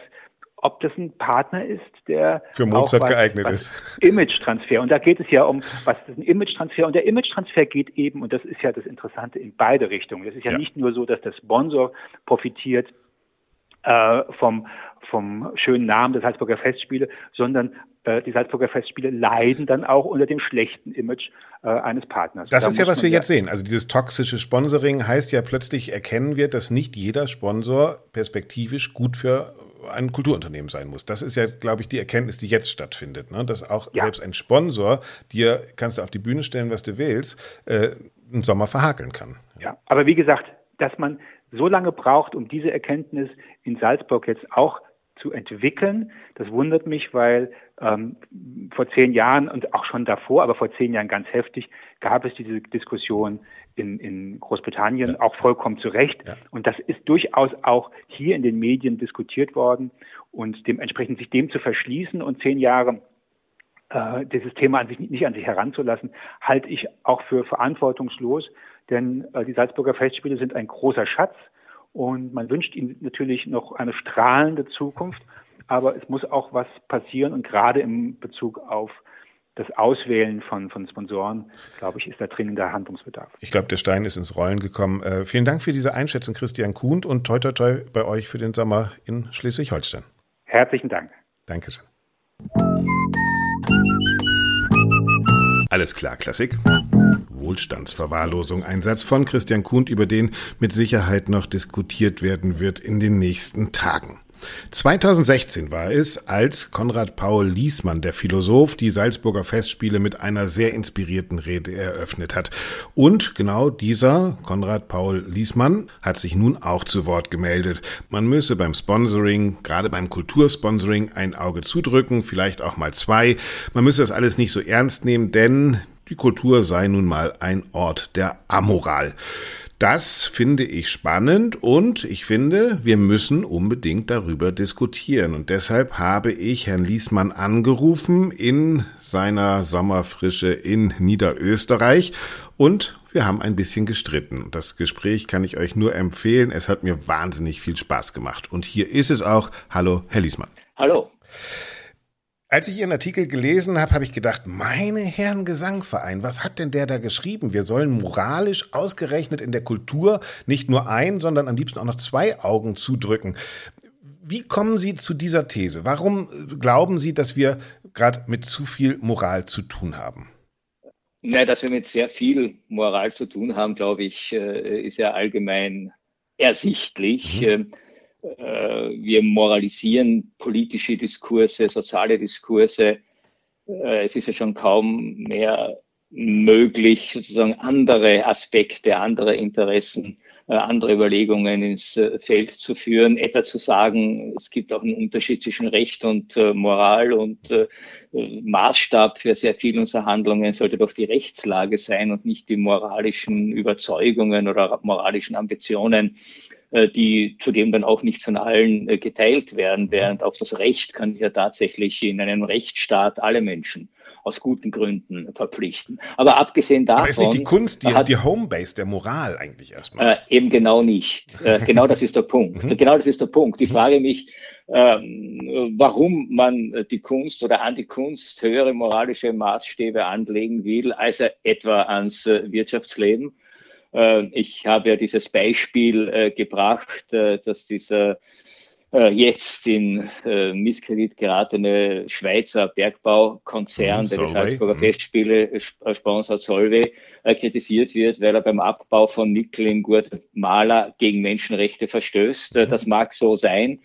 S4: ob das ein Partner ist, der
S1: für Mozart was, geeignet was ist.
S4: Image-Transfer. Und da geht es ja um, was ist ein Image-Transfer? Und der Image-Transfer geht eben, und das ist ja das Interessante, in beide Richtungen. Es ist ja, ja, nicht nur so, dass der Sponsor profitiert äh, vom, vom schönen Namen der Salzburger Festspiele, sondern äh, die Salzburger Festspiele leiden dann auch unter dem schlechten Image äh, eines Partners.
S1: Das da ist ja, was wir jetzt sehen. Also dieses toxische Sponsoring heißt ja plötzlich erkennen wir, dass nicht jeder Sponsor perspektivisch gut für ein Kulturunternehmen sein muss. Das ist ja, glaube ich, die Erkenntnis, die jetzt stattfindet. Ne? Dass auch ja. selbst ein Sponsor, dir kannst du auf die Bühne stellen, was du willst, äh, einen Sommer verhakeln kann.
S4: Ja, aber wie gesagt, dass man so lange braucht, um diese Erkenntnis in Salzburg jetzt auch zu entwickeln. Das wundert mich, weil ähm, vor zehn Jahren und auch schon davor, aber vor zehn Jahren ganz heftig, gab es diese Diskussion in, in Großbritannien, ja. auch vollkommen zu Recht. Ja. Und das ist durchaus auch hier in den Medien diskutiert worden und dementsprechend sich dem zu verschließen und zehn Jahre äh, dieses Thema an sich nicht an sich heranzulassen, halte ich auch für verantwortungslos, denn äh, die Salzburger Festspiele sind ein großer Schatz und man wünscht ihnen natürlich noch eine strahlende Zukunft, aber es muss auch was passieren und gerade im Bezug auf das Auswählen von, von Sponsoren, glaube ich, ist da dringender Handlungsbedarf.
S1: Ich glaube, der Stein ist ins Rollen gekommen. Äh, vielen Dank für diese Einschätzung, Christian Kuhn, und toi toi toi bei euch für den Sommer in Schleswig-Holstein.
S4: Herzlichen Dank.
S1: Dankeschön. Alles klar, Klassik. Wohlstandsverwahrlosung. Ein Satz von Christian Kuhn, über den mit Sicherheit noch diskutiert werden wird in den nächsten Tagen. 2016 war es, als Konrad Paul Liesmann, der Philosoph, die Salzburger Festspiele mit einer sehr inspirierten Rede eröffnet hat. Und genau dieser Konrad Paul Liesmann hat sich nun auch zu Wort gemeldet. Man müsse beim Sponsoring, gerade beim Kultursponsoring, ein Auge zudrücken, vielleicht auch mal zwei. Man müsse das alles nicht so ernst nehmen, denn die Kultur sei nun mal ein Ort der Amoral. Das finde ich spannend und ich finde, wir müssen unbedingt darüber diskutieren. Und deshalb habe ich Herrn Liesmann angerufen in seiner Sommerfrische in Niederösterreich und wir haben ein bisschen gestritten. Das Gespräch kann ich euch nur empfehlen. Es hat mir wahnsinnig viel Spaß gemacht. Und hier ist es auch. Hallo, Herr Liesmann.
S5: Hallo.
S1: Als ich Ihren Artikel gelesen habe, habe ich gedacht, meine Herren Gesangverein, was hat denn der da geschrieben? Wir sollen moralisch ausgerechnet in der Kultur nicht nur ein, sondern am liebsten auch noch zwei Augen zudrücken. Wie kommen Sie zu dieser These? Warum glauben Sie, dass wir gerade mit zu viel Moral zu tun haben?
S5: Na, dass wir mit sehr viel Moral zu tun haben, glaube ich, äh, ist ja allgemein ersichtlich. Mhm. Äh, wir moralisieren politische Diskurse, soziale Diskurse. Äh, es ist ja schon kaum mehr möglich, sozusagen andere Aspekte, andere Interessen, äh, andere Überlegungen ins Feld zu führen, etwa zu sagen, es gibt auch einen Unterschied zwischen Recht und Moral und Maßstab für sehr viele unserer Handlungen sollte doch die Rechtslage sein und nicht die moralischen Überzeugungen oder moralischen Ambitionen die zudem dann auch nicht von allen äh, geteilt werden, während auf das Recht kann ja tatsächlich in einem Rechtsstaat alle Menschen aus guten Gründen verpflichten. Aber abgesehen davon. Aber
S1: ist nicht die Kunst die, hat, die Homebase der Moral eigentlich erstmal?
S5: Äh, eben genau nicht. Äh, genau das ist der Punkt. Mhm. Genau das ist der Punkt. Ich mhm. frage mich, ähm, warum man die Kunst oder an die Kunst höhere moralische Maßstäbe anlegen will, als etwa ans Wirtschaftsleben. Äh, ich habe ja dieses Beispiel äh, gebracht, äh, dass dieser jetzt in Misskredit geratene Schweizer Bergbaukonzern, der die Salzburger mhm. Festspiele sponsert, Solvay, kritisiert wird, weil er beim Abbau von Nickel in Guatemala gegen Menschenrechte verstößt. Mhm. Das mag so sein.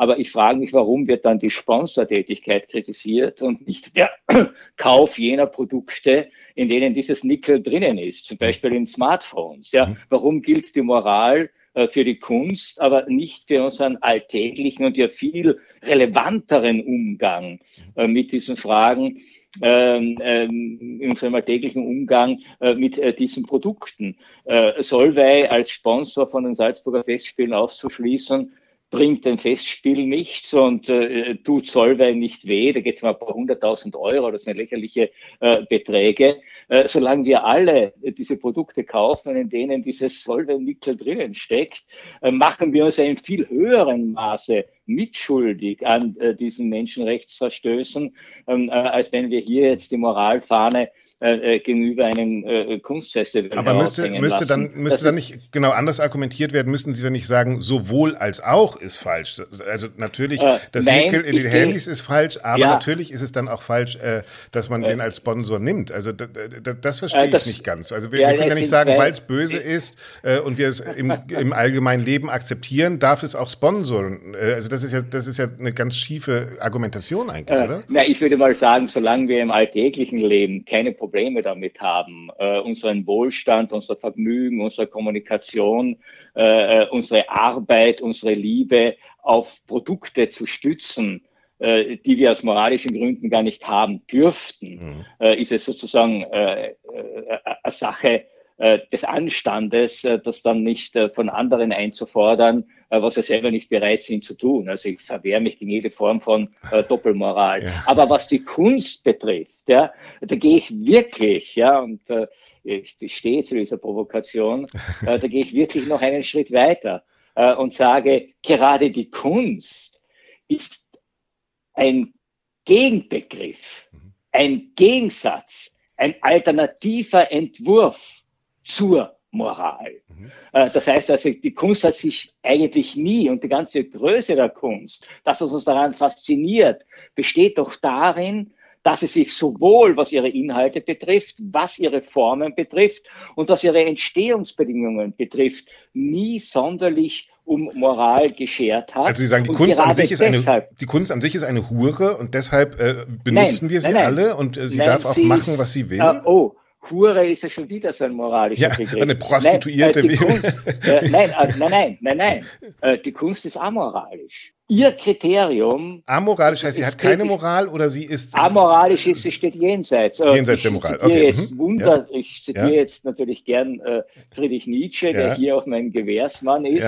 S5: Aber ich frage mich, warum wird dann die Sponsortätigkeit kritisiert und nicht der Kauf jener Produkte, in denen dieses Nickel drinnen ist, zum Beispiel in Smartphones. Ja, mhm. warum gilt die Moral äh, für die Kunst, aber nicht für unseren alltäglichen und ja viel relevanteren Umgang äh, mit diesen Fragen, ähm, ähm, in unserem alltäglichen Umgang äh, mit äh, diesen Produkten. Äh, Solvay als Sponsor von den Salzburger Festspielen auszuschließen, bringt ein Festspiel nichts und äh, tut Solvay nicht weh. Da geht es um ein paar hunderttausend Euro, das sind lächerliche äh, Beträge. Äh, solange wir alle diese Produkte kaufen, in denen dieses Solvay-Nickel drinnen steckt, äh, machen wir uns in viel höheren Maße mitschuldig an äh, diesen Menschenrechtsverstößen, ähm, äh, als wenn wir hier jetzt die Moralfahne äh, äh, gegenüber einem äh, Kunstfestival.
S1: Aber müsste, müsste dann müsste dann nicht genau anders argumentiert werden? Müssten Sie dann nicht sagen, sowohl als auch ist falsch? Also natürlich, äh, das nein, Nickel in den Handys ist falsch, aber ja. natürlich ist es dann auch falsch, äh, dass man äh, den als Sponsor nimmt. Also das verstehe das, ich nicht ganz. Also wir, ja, wir können ja nicht sagen, weil es böse ist äh, und wir es im, im allgemeinen Leben akzeptieren, darf es auch sponsoren. Äh, also das ist ja das ist ja eine ganz schiefe Argumentation eigentlich, äh, oder?
S5: Na, ich würde mal sagen, solange wir im alltäglichen Leben keine Probleme Probleme damit haben, äh, unseren Wohlstand, unser Vergnügen, unsere Kommunikation, äh, äh, unsere Arbeit, unsere Liebe auf Produkte zu stützen, äh, die wir aus moralischen Gründen gar nicht haben dürften, mhm. äh, ist es sozusagen äh, äh, eine Sache äh, des Anstandes, das dann nicht von anderen einzufordern, was wir selber nicht bereit sind zu tun. Also ich verwehre mich gegen jede Form von Doppelmoral. Ja. Aber was die Kunst betrifft, ja, da gehe ich wirklich, ja, und ich stehe zu dieser Provokation, da gehe ich wirklich noch einen Schritt weiter und sage, gerade die Kunst ist ein Gegenbegriff, mhm. ein Gegensatz, ein alternativer Entwurf zur Moral. Mhm. Äh, das heißt also, die Kunst hat sich eigentlich nie und die ganze Größe der Kunst, das, was uns daran fasziniert, besteht doch darin, dass sie sich sowohl was ihre Inhalte betrifft, was ihre Formen betrifft und was ihre Entstehungsbedingungen betrifft, nie sonderlich um Moral geschert hat.
S1: Also Sie sagen, die Kunst an sich ist eine, die Kunst an sich ist eine Hure und deshalb äh, benutzen nein, wir sie nein, alle und äh, sie nein, darf auch sie machen, was sie will.
S5: Äh, oh, Hure ist ja schon wieder so ein moralischer ja,
S1: Begriff. Eine Prostituierte.
S5: Nein, äh, Kunst, äh, nein, äh, nein, nein, nein, nein. Äh, die Kunst ist amoralisch. Ihr Kriterium.
S1: Amoralisch heißt, sie hat keine Moral oder sie ist.
S5: Amoralisch ist, sie steht jenseits.
S1: Äh, jenseits der Moral.
S5: Okay. Jetzt mhm. Wunder, ja. Ich zitiere ja. jetzt natürlich gern äh, Friedrich Nietzsche, der hier auch mein Gewährsmann ist.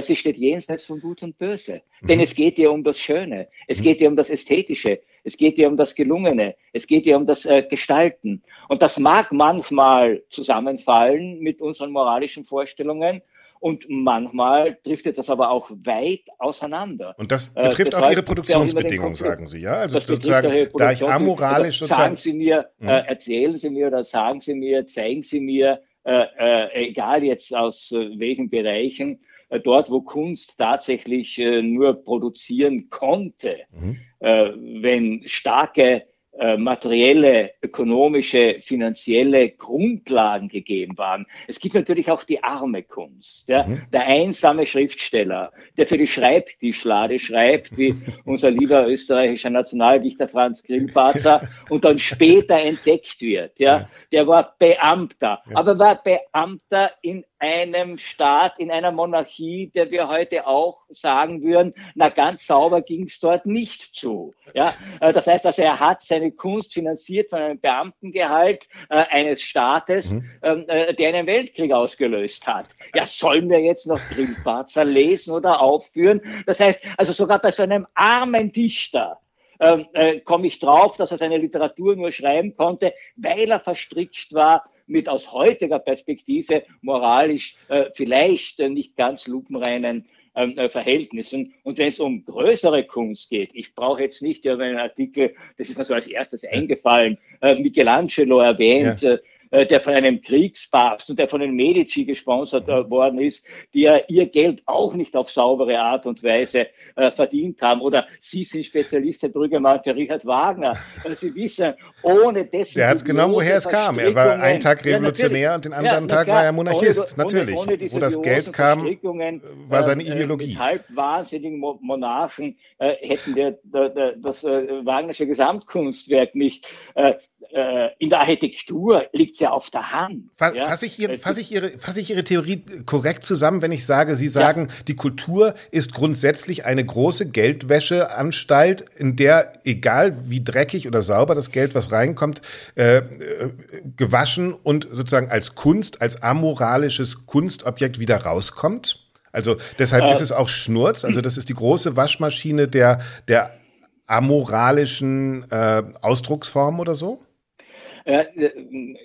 S5: Sie steht jenseits von Gut und Böse. Mhm. Denn es geht ihr um das Schöne. Es mhm. geht ihr um das Ästhetische. Es geht ihr um das Gelungene. Es geht ihr um das äh, Gestalten. Und das mag manchmal zusammenfallen mit unseren moralischen Vorstellungen. Und manchmal driftet das aber auch weit auseinander.
S1: Und das äh, betrifft äh, das auch Ihre Produktionsbedingungen, sagen Sie, ja? Also das sozusagen, da ich amoralisch
S5: also Sagen Sie mir, äh, mhm. äh, erzählen Sie mir oder sagen Sie mir, zeigen Sie mir, äh, äh, egal jetzt aus welchen Bereichen, dort, wo Kunst tatsächlich nur produzieren konnte, mhm. wenn starke äh, materielle, ökonomische, finanzielle Grundlagen gegeben waren. Es gibt natürlich auch die arme Kunst. Ja? Mhm. Der einsame Schriftsteller, der für die Schreibtischlade schreibt, wie unser lieber österreichischer Nationaldichter Franz Grillparzer, und dann später entdeckt wird. Ja? Der war Beamter, aber war Beamter in einem Staat, in einer Monarchie, der wir heute auch sagen würden, na ganz sauber ging es dort nicht zu. Ja, äh, das heißt, also er hat seine Kunst finanziert von einem Beamtengehalt äh, eines Staates, mhm. Ähm, äh, der einen Weltkrieg ausgelöst hat. Ja, sollen wir jetzt noch Grillparzer lesen oder aufführen? Das heißt, also sogar bei so einem armen Dichter ähm, äh, komme ich drauf, dass er seine Literatur nur schreiben konnte, weil er verstrickt war mit aus heutiger Perspektive moralisch äh, vielleicht äh, nicht ganz lupenreinen ähm, äh, Verhältnissen. Und wenn es um größere Kunst geht, ich brauche jetzt nicht ja einen Artikel, das ist mir so als erstes eingefallen, äh, Michelangelo erwähnt, ja. Äh, der von einem Kriegspapst und der von den Medici gesponsert äh, worden ist, die ja ihr Geld auch nicht auf saubere Art und Weise äh, verdient haben. Oder Sie sind Spezialist, Herr Brüggemann, für Richard Wagner. Sie wissen, ohne dessen...
S1: Der hat es genommen, woher es kam. Er war einen Tag revolutionär ja, und den anderen ja, Tag war er Monarchist, ohne, natürlich. Ohne, ohne Wo das Geld kam, war seine Ideologie. Mit
S5: halb wahnsinnigen Monarchen äh, hätten wir das äh, Wagnersche Gesamtkunstwerk nicht äh, äh, in der Architektur liegt ja auf der Hand.
S1: Fasse ja? ich, Ihre, fass ich, Ihre, fass ich Ihre Theorie korrekt zusammen, wenn ich sage, Sie sagen, ja. die Kultur ist grundsätzlich eine große Geldwäscheanstalt, in der, egal wie dreckig oder sauber das Geld, was reinkommt, äh, gewaschen und sozusagen als Kunst, als amoralisches Kunstobjekt wieder rauskommt? Also deshalb äh, ist es auch Schnurz, also das ist die große Waschmaschine der, der amoralischen äh, Ausdrucksform oder so?
S5: Äh,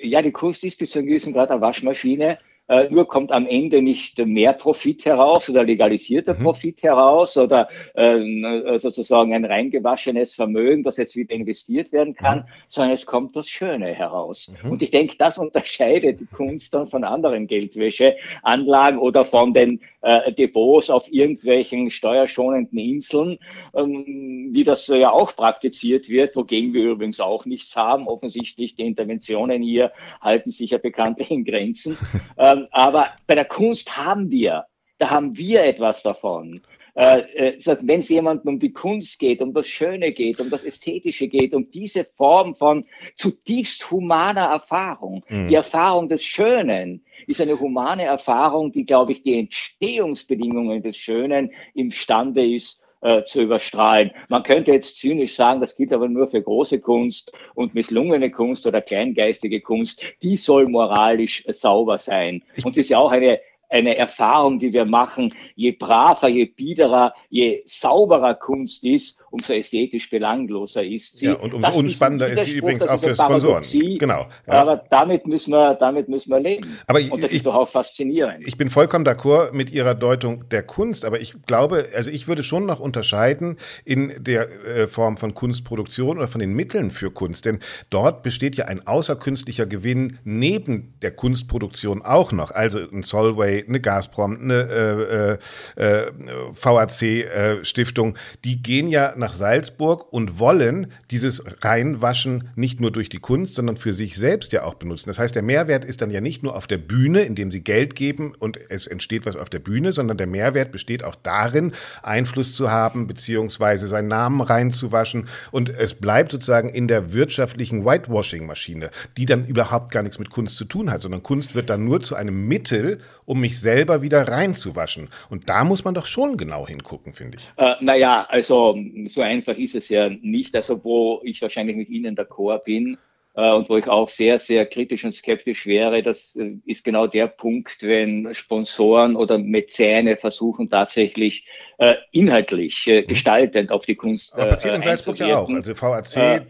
S5: ja, die ist zu einem gewissen Grad eine Waschmaschine. Äh, nur kommt am Ende nicht mehr Profit heraus oder legalisierter mhm. Profit heraus oder äh, sozusagen ein reingewaschenes Vermögen, das jetzt wieder investiert werden kann, mhm. sondern es kommt das Schöne heraus. Mhm. Und ich denke, das unterscheidet die Kunst dann von anderen Geldwäscheanlagen oder von den äh, Depots auf irgendwelchen steuerschonenden Inseln, ähm, wie das ja auch praktiziert wird, wogegen wir übrigens auch nichts haben. Offensichtlich die Interventionen hier halten sich ja bekanntlich in Grenzen. ähm, aber bei der Kunst haben wir, da haben wir etwas davon. äh, äh wenn es jemandem um die Kunst geht, um das Schöne geht, um das Ästhetische geht, um diese Form von zutiefst humaner Erfahrung, mhm. die Erfahrung des Schönen, ist eine humane Erfahrung, die, glaube ich, die Entstehungsbedingungen des Schönen imstande ist, äh, zu überstrahlen. Man könnte jetzt zynisch sagen, das gilt aber nur für große Kunst und misslungene Kunst oder kleingeistige Kunst, die soll moralisch sauber sein. Und das ist ja auch eine eine Erfahrung, die wir machen, je braver, je biederer, je sauberer Kunst ist, umso ästhetisch belangloser ist sie.
S1: Ja, und umso unspannender ist sie übrigens auch für Sponsoren.
S5: Genau. Ja. Aber damit müssen wir, damit müssen wir leben.
S1: Aber
S5: und
S1: das
S5: ich, ist doch auch faszinierend.
S1: Ich bin vollkommen d'accord mit Ihrer Deutung der Kunst, aber ich glaube, also ich würde schon noch unterscheiden in der äh, Form von Kunstproduktion oder von den Mitteln für Kunst, denn dort besteht ja ein außerkünstlicher Gewinn neben der Kunstproduktion auch noch. Also ein Solvay, eine Gazprom, eine äh, äh, äh VAC-Stiftung, äh, die gehen ja nach Salzburg und wollen dieses Reinwaschen nicht nur durch die Kunst, sondern für sich selbst ja auch benutzen. Das heißt, der Mehrwert ist dann ja nicht nur auf der Bühne, indem sie Geld geben und es entsteht was auf der Bühne, sondern der Mehrwert besteht auch darin, Einfluss zu haben, beziehungsweise seinen Namen reinzuwaschen. Und es bleibt sozusagen in der wirtschaftlichen Whitewashing-Maschine, die dann überhaupt gar nichts mit Kunst zu tun hat, sondern Kunst wird dann nur zu einem Mittel, um mich selber wieder reinzuwaschen. Und da muss man doch schon genau hingucken, finde ich.
S5: Äh, naja, also so einfach ist es ja nicht. Also wo ich wahrscheinlich mit Ihnen d'accord bin, äh, und wo ich auch sehr, sehr kritisch und skeptisch wäre, das äh, ist genau der Punkt, wenn Sponsoren oder Mäzene versuchen tatsächlich äh, inhaltlich, äh, gestaltend auf die Kunst.
S1: Aber passiert in Salzburg ja auch. Also VAC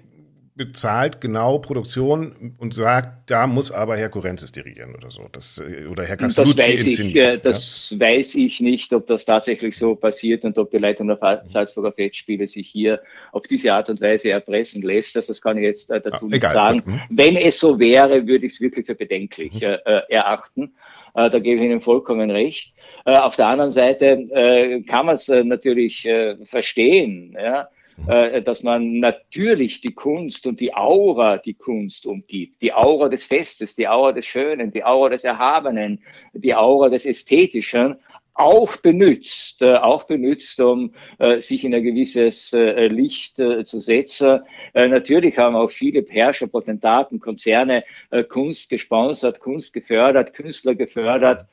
S1: bezahlt genau Produktion und sagt, da muss aber Herr Kurenzis dirigieren oder so. Das, äh, oder Herr
S5: Castellucci das weiß. Ich, das ja? weiß ich nicht, ob das tatsächlich so passiert und ob die Leitung der Salzburger Festspiele sich hier auf diese Art und Weise erpressen lässt. Das, das kann ich jetzt äh, dazu ah, nicht sagen. Mhm. Wenn es so wäre, würde ich es wirklich für bedenklich mhm. äh, erachten. Äh, da gebe ich Ihnen vollkommen recht. Äh, auf der anderen Seite äh, kann man es natürlich verstehen. Ja? Äh, dass man natürlich die Kunst und die Aura, die Kunst umgibt, die Aura des Festes, die Aura des Schönen, die Aura des Erhabenen, die Aura des Ästhetischen auch benutzt, äh, auch benutzt, um äh, sich in ein gewisses äh, Licht zu setzen. Natürlich haben auch viele Herrscher, Potentaten, Konzerne Kunst gesponsert, Kunst gefördert, Künstler gefördert,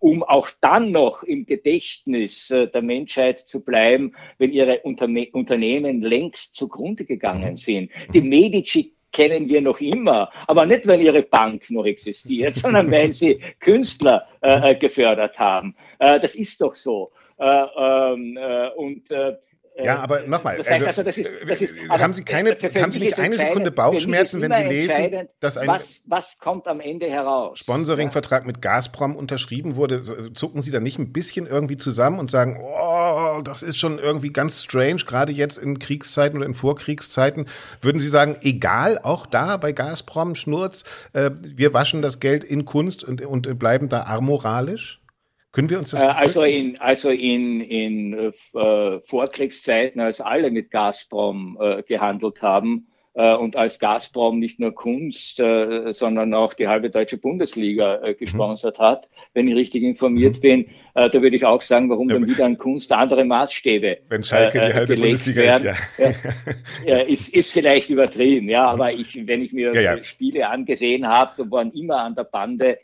S5: um auch dann noch im Gedächtnis der Menschheit zu bleiben, wenn ihre Unterne Unternehmen längst zugrunde gegangen mhm. sind. Die Medici kennen wir noch immer, aber nicht, weil ihre Bank noch existiert, sondern weil sie Künstler äh, äh, gefördert haben. Äh, das ist doch so. Äh, ähm, äh, und
S1: äh, ja, aber nochmal, das heißt, also, das ist, das ist, haben Sie keine, haben Sie nicht eine Sekunde Bauchschmerzen, wenn Sie lesen, dass ein
S5: was, was kommt am Ende heraus?
S1: Sponsoringvertrag mit Gazprom unterschrieben wurde? Zucken Sie da nicht ein bisschen irgendwie zusammen und sagen, oh, das ist schon irgendwie ganz strange, gerade jetzt in Kriegszeiten oder in Vorkriegszeiten? Würden Sie sagen, egal, auch da bei Gazprom, Schnurz, äh, wir waschen das Geld in Kunst und, und bleiben da amoralisch? Können wir uns das
S5: äh, also in also in in äh, Vorkriegszeiten, als alle mit Gazprom äh, gehandelt haben und als Gazprom nicht nur Kunst, äh, sondern auch die halbe deutsche Bundesliga äh, gesponsert mhm. hat, wenn ich richtig informiert mhm. bin, äh, da würde ich auch sagen, warum ja, dann wieder an Kunst andere Maßstäbe
S1: wenn Schalke die halbe Bundesliga werden,
S5: ist, ja. ist, ist vielleicht übertrieben, ja, aber ich, wenn ich mir ja, Spiele angesehen habe, waren immer an der Bande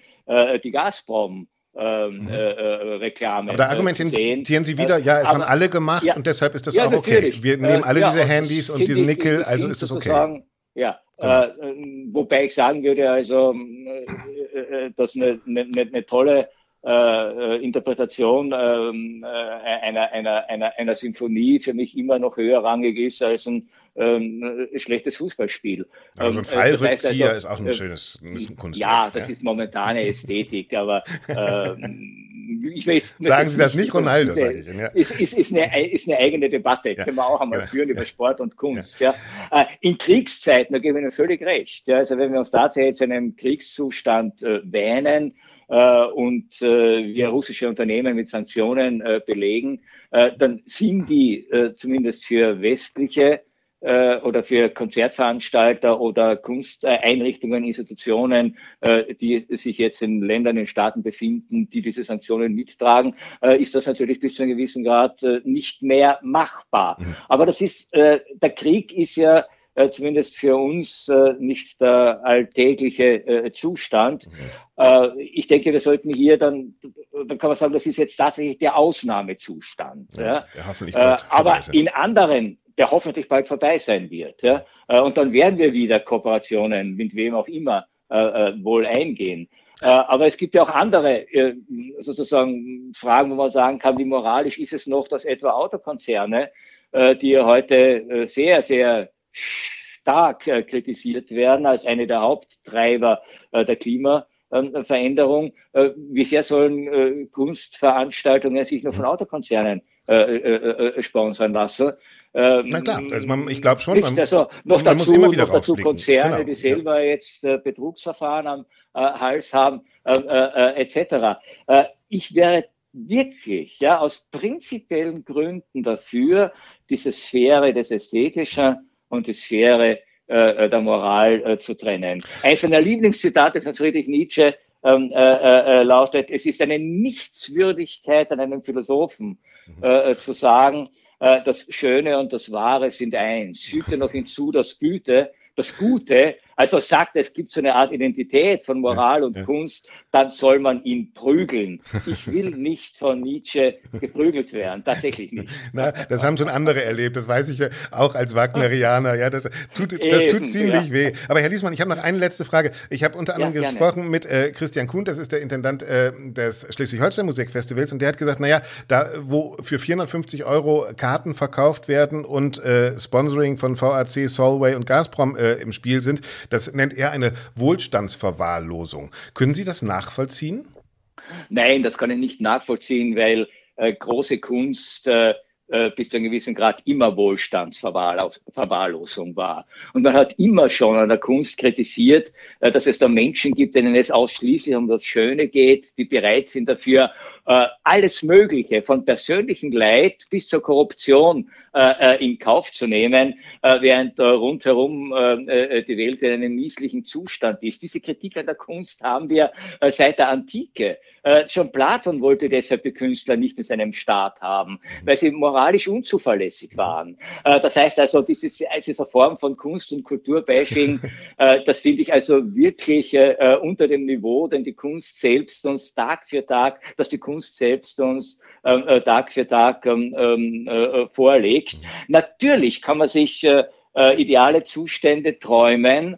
S5: die Gazprom ähm, mhm. äh, äh, Reklame.
S1: Aber da argumentieren Sie wieder, ja, es aber, haben alle gemacht ja, und deshalb ist das ja, auch okay. Wir nehmen alle äh, diese Handys und diesen Nickel, also ist das okay.
S5: Ja, genau. äh, wobei ich sagen würde, also, äh, dass eine, eine, eine tolle äh, Interpretation ähm, äh, einer, einer, einer, einer Symphonie für mich immer noch höherrangig ist als ein ähm, schlechtes Fußballspiel.
S1: Also ein ähm, Fallrückzieher das heißt also, ist auch ein schönes
S5: ein Kunstwerk. Ja, das ja. ist momentane Ästhetik, aber ähm,
S1: ich will Sagen Sie das nicht, Ronaldo, sage ich Ihnen. Ja.
S5: Ist, ist, ist, eine, ist eine eigene Debatte, ja. können wir auch einmal ja. führen über Sport und Kunst. Ja. Äh, in Kriegszeiten, da gebe ich Ihnen völlig recht. Ja, also wenn wir uns tatsächlich in einem Kriegszustand äh, wähnen, äh, und äh, wir russische Unternehmen mit Sanktionen äh, belegen, äh, dann sind die äh, zumindest für westliche äh, oder für Konzertveranstalter oder Kunsteinrichtungen, Institutionen, äh, die sich jetzt in Ländern, in Staaten befinden, die diese Sanktionen mittragen, äh, ist das natürlich bis zu einem gewissen Grad äh, nicht mehr machbar. Aber das ist, äh, der Krieg ist ja äh, zumindest für uns äh, nicht der alltägliche äh, Zustand. Mhm. Ich denke, wir sollten hier dann, dann kann man sagen, das ist jetzt tatsächlich der Ausnahmezustand. Ja, ja. Äh, aber in anderen der hoffentlich bald vorbei sein wird. Ja? Äh, und dann werden wir wieder Kooperationen mit wem auch immer äh, äh, wohl eingehen. Äh, aber es gibt ja auch andere äh, sozusagen Fragen, wo man sagen kann, wie moralisch ist es noch, dass etwa Autokonzerne, äh, die ja heute sehr, sehr stark kritisiert werden als eine der Haupttreiber der Klimaveränderung, wie sehr sollen Kunstveranstaltungen sich nur von Autokonzernen sponsern lassen?
S1: Ähm, Na klar, also man, ich glaube schon.
S5: Nicht, man, also noch man dazu, muss immer wieder noch dazu Konzerne, genau, die selber ja. jetzt äh, Betrugsverfahren am äh, Hals haben, äh, äh, äh etc. Äh, ich wäre wirklich ja aus prinzipiellen Gründen dafür, diese Sphäre des Ästhetischen und die Sphäre äh, der Moral äh, zu trennen. Eines meiner Lieblingszitate von Friedrich Nietzsche ähm, äh, äh, lautet, es ist eine Nichtswürdigkeit an einem Philosophen mhm. äh, zu sagen, äh, das Schöne und das Wahre sind eins. Fügte noch hinzu das Güte, das Gute also sagt, es gibt so eine Art Identität von Moral ja, und ja. Kunst, dann soll man ihn prügeln. Ich will nicht von Nietzsche geprügelt werden, tatsächlich nicht.
S1: Na, das haben schon andere erlebt, das weiß ich ja auch als Wagnerianer. Ja, das tut, das Eben, tut ziemlich ja. weh. Aber Herr Liesmann, ich habe noch eine letzte Frage. Ich habe unter anderem gesprochen mit äh, Christian Kuhn, das ist der Intendant äh, des Schleswig-Holstein Musikfestivals, und der hat gesagt, naja, da wo für 450 Euro Karten verkauft werden und äh, Sponsoring von VAC, Solway und Gazprom äh, im Spiel sind, das nennt er eine Wohlstandsverwahrlosung. Können Sie das nachvollziehen?
S5: Nein, das kann ich nicht nachvollziehen, weil äh, große Kunst äh, äh, bis zu einem gewissen Grad immer Wohlstandsverwahrlosung war. Und man hat immer schon an der Kunst kritisiert, äh, dass es da Menschen gibt, denen es ausschließlich um das Schöne geht, die bereit sind dafür, äh, alles Mögliche, von persönlichem Leid bis zur Korruption in Kauf zu nehmen, während rundherum die Welt in einem mieslichen Zustand ist. Diese Kritik an der Kunst haben wir seit der Antike. Schon Platon wollte deshalb die Künstler nicht in seinem Staat haben, weil sie moralisch unzuverlässig waren. Äh, das heißt also, dieses, diese Form von Kunst- und Kulturbashing, äh, das finde ich also wirklich äh, unter dem Niveau, denn die Kunst selbst uns Tag für Tag, dass die Kunst selbst uns ähm, Tag für Tag ähm, ähm, vorlegt. Natürlich kann man sich ideale Zustände träumen,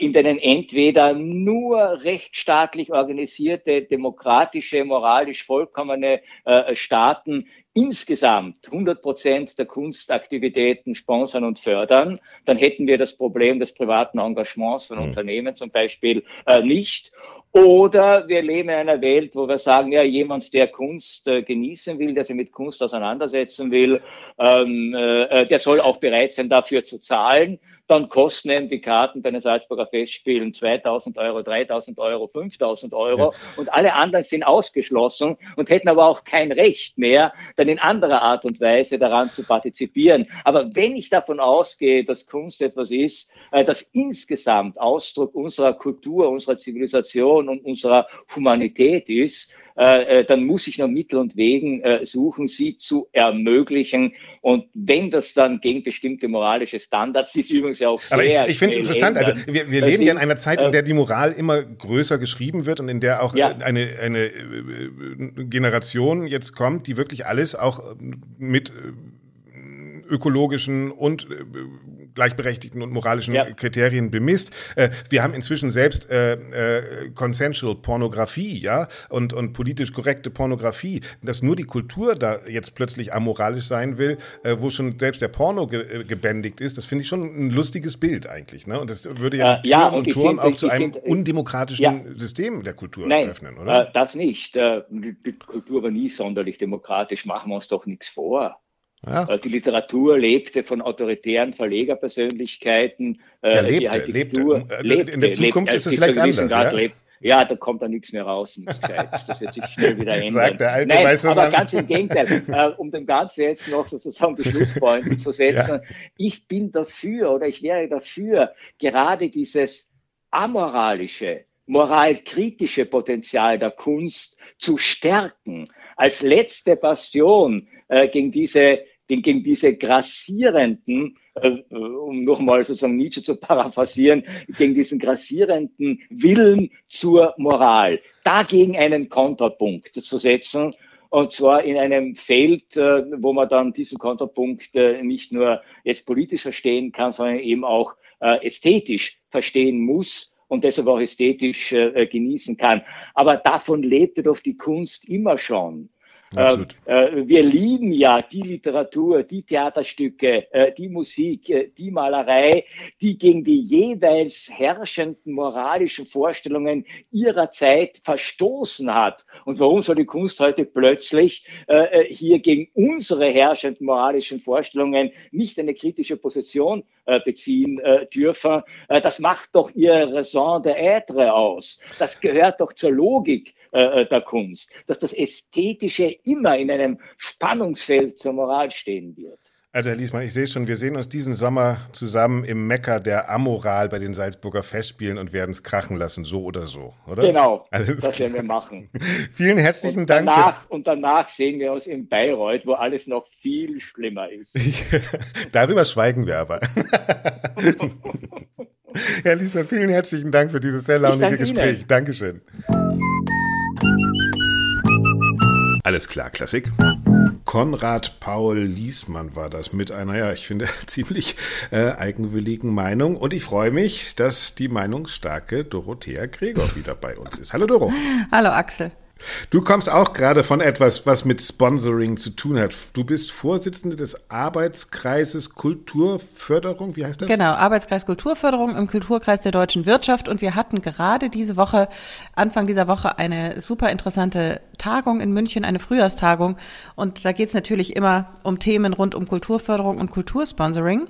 S5: in denen entweder nur rechtsstaatlich organisierte, demokratische, moralisch vollkommene äh, Staaten insgesamt 100 Prozent der Kunstaktivitäten sponsern und fördern, dann hätten wir das Problem des privaten Engagements von mhm. Unternehmen zum Beispiel äh, nicht. Oder wir leben in einer Welt, wo wir sagen, ja, jemand, der Kunst äh, genießen will, der sich mit Kunst auseinandersetzen will, ähm, äh, der soll auch bereit sein, dafür zu zahlen dann kosten eben die Karten bei den Salzburger Festspielen 2000 Euro, 3000 Euro, 5000 Euro ja. und alle anderen sind ausgeschlossen und hätten aber auch kein Recht mehr, dann in anderer Art und Weise daran zu partizipieren. Aber wenn ich davon ausgehe, dass Kunst etwas ist, äh, das insgesamt Ausdruck unserer Kultur, unserer Zivilisation und unserer Humanität ist, äh, äh, dann muss ich noch Mittel und Wegen äh, suchen, sie zu ermöglichen. Und wenn das dann gegen bestimmte moralische Standards, die ist übrigens ja auch sehr
S1: Aber ich, ich finde es interessant, also wir, wir leben ja in einer Zeit, in der die Moral immer größer geschrieben wird und in der auch ja. eine, eine Generation jetzt kommt, die wirklich alles auch mit ökologischen und gleichberechtigten und moralischen ja. Kriterien bemisst. Äh, wir haben inzwischen selbst äh, äh, consensual Pornografie, ja, und, und politisch korrekte Pornografie, dass nur die Kultur da jetzt plötzlich amoralisch sein will, äh, wo schon selbst der Porno ge äh, gebändigt ist, das finde ich schon ein lustiges Bild eigentlich. Ne? Und das würde ja, äh, ja, und, und Toren auch zu einem find, undemokratischen ja. System der Kultur
S5: Nein,
S1: öffnen, oder?
S5: Äh, das nicht. Äh, die Kultur war nie sonderlich demokratisch, machen wir uns doch nichts vor. Ja. Äh, die Literatur lebte von autoritären Verlegerpersönlichkeiten.
S1: Äh, ja, lebte, die halt lebte. Lebte. In der Zukunft lebte, ist es vielleicht anders. Ja?
S5: Lebt, ja, da kommt da nichts mehr raus. Das wird sich schnell wieder ändern.
S1: Sagt der alte
S5: Nein,
S1: weiße
S5: aber
S1: Mann.
S5: ganz im Gegenteil, äh, um dem Ganzen jetzt noch sozusagen die Schlusspointe zu setzen. Ja. Ich bin dafür oder ich wäre dafür, gerade dieses amoralische, moralkritische Potenzial der Kunst zu stärken als letzte Bastion äh, gegen diese gegen diese grassierenden, äh, um nochmal sozusagen Nietzsche zu paraphrasieren, gegen diesen grassierenden Willen zur Moral, dagegen einen Kontrapunkt zu setzen. Und zwar in einem Feld, äh, wo man dann diesen Kontrapunkt äh, nicht nur jetzt politisch verstehen kann, sondern eben auch äh, ästhetisch verstehen muss und deshalb auch ästhetisch äh, genießen kann. Aber davon lebte doch die Kunst immer schon. Äh, äh, wir lieben ja die Literatur, die Theaterstücke, äh, die Musik, äh, die Malerei, die gegen die jeweils herrschenden moralischen Vorstellungen ihrer Zeit verstoßen hat. Und warum soll die Kunst heute plötzlich hier gegen unsere herrschenden moralischen Vorstellungen nicht eine kritische Position beziehen dürfen? das macht doch ihre Raison d'être aus. Das gehört doch zur Logik der Kunst, dass das Ästhetische immer in einem Spannungsfeld zur Moral stehen wird.
S1: Also Herr Liesmann, ich sehe schon, wir sehen uns diesen Sommer zusammen im Mecker der Amoral bei den Salzburger Festspielen und werden es krachen lassen, so oder so, oder?
S5: Genau, Alles das klar. werden wir machen.
S1: Vielen herzlichen
S5: und
S1: Dank.
S5: Danach, und danach sehen wir uns in Bayreuth, wo alles noch viel schlimmer ist.
S1: Darüber schweigen wir aber. Herr Liesmann, vielen herzlichen Dank für dieses sehr launige Gespräch. Ihnen. Dankeschön. Alles klar, Klassik. Konrad Paul Liesmann war das mit einer, ja, ich finde, ziemlich äh, eigenwilligen Meinung. Und ich freue mich, dass die meinungsstarke Dorothea Gregor wieder bei uns ist. Hallo Doro.
S6: Hallo Axel.
S1: Du kommst auch gerade von etwas, was mit Sponsoring zu tun hat. Du bist Vorsitzende des Arbeitskreises Kulturförderung. Wie heißt das?
S6: Genau, Arbeitskreis Kulturförderung im Kulturkreis der deutschen Wirtschaft. Und wir hatten gerade diese Woche, Anfang dieser Woche, eine super interessante Tagung in München, eine Frühjahrstagung. Und da geht es natürlich immer um Themen rund um Kulturförderung und Kultursponsoring.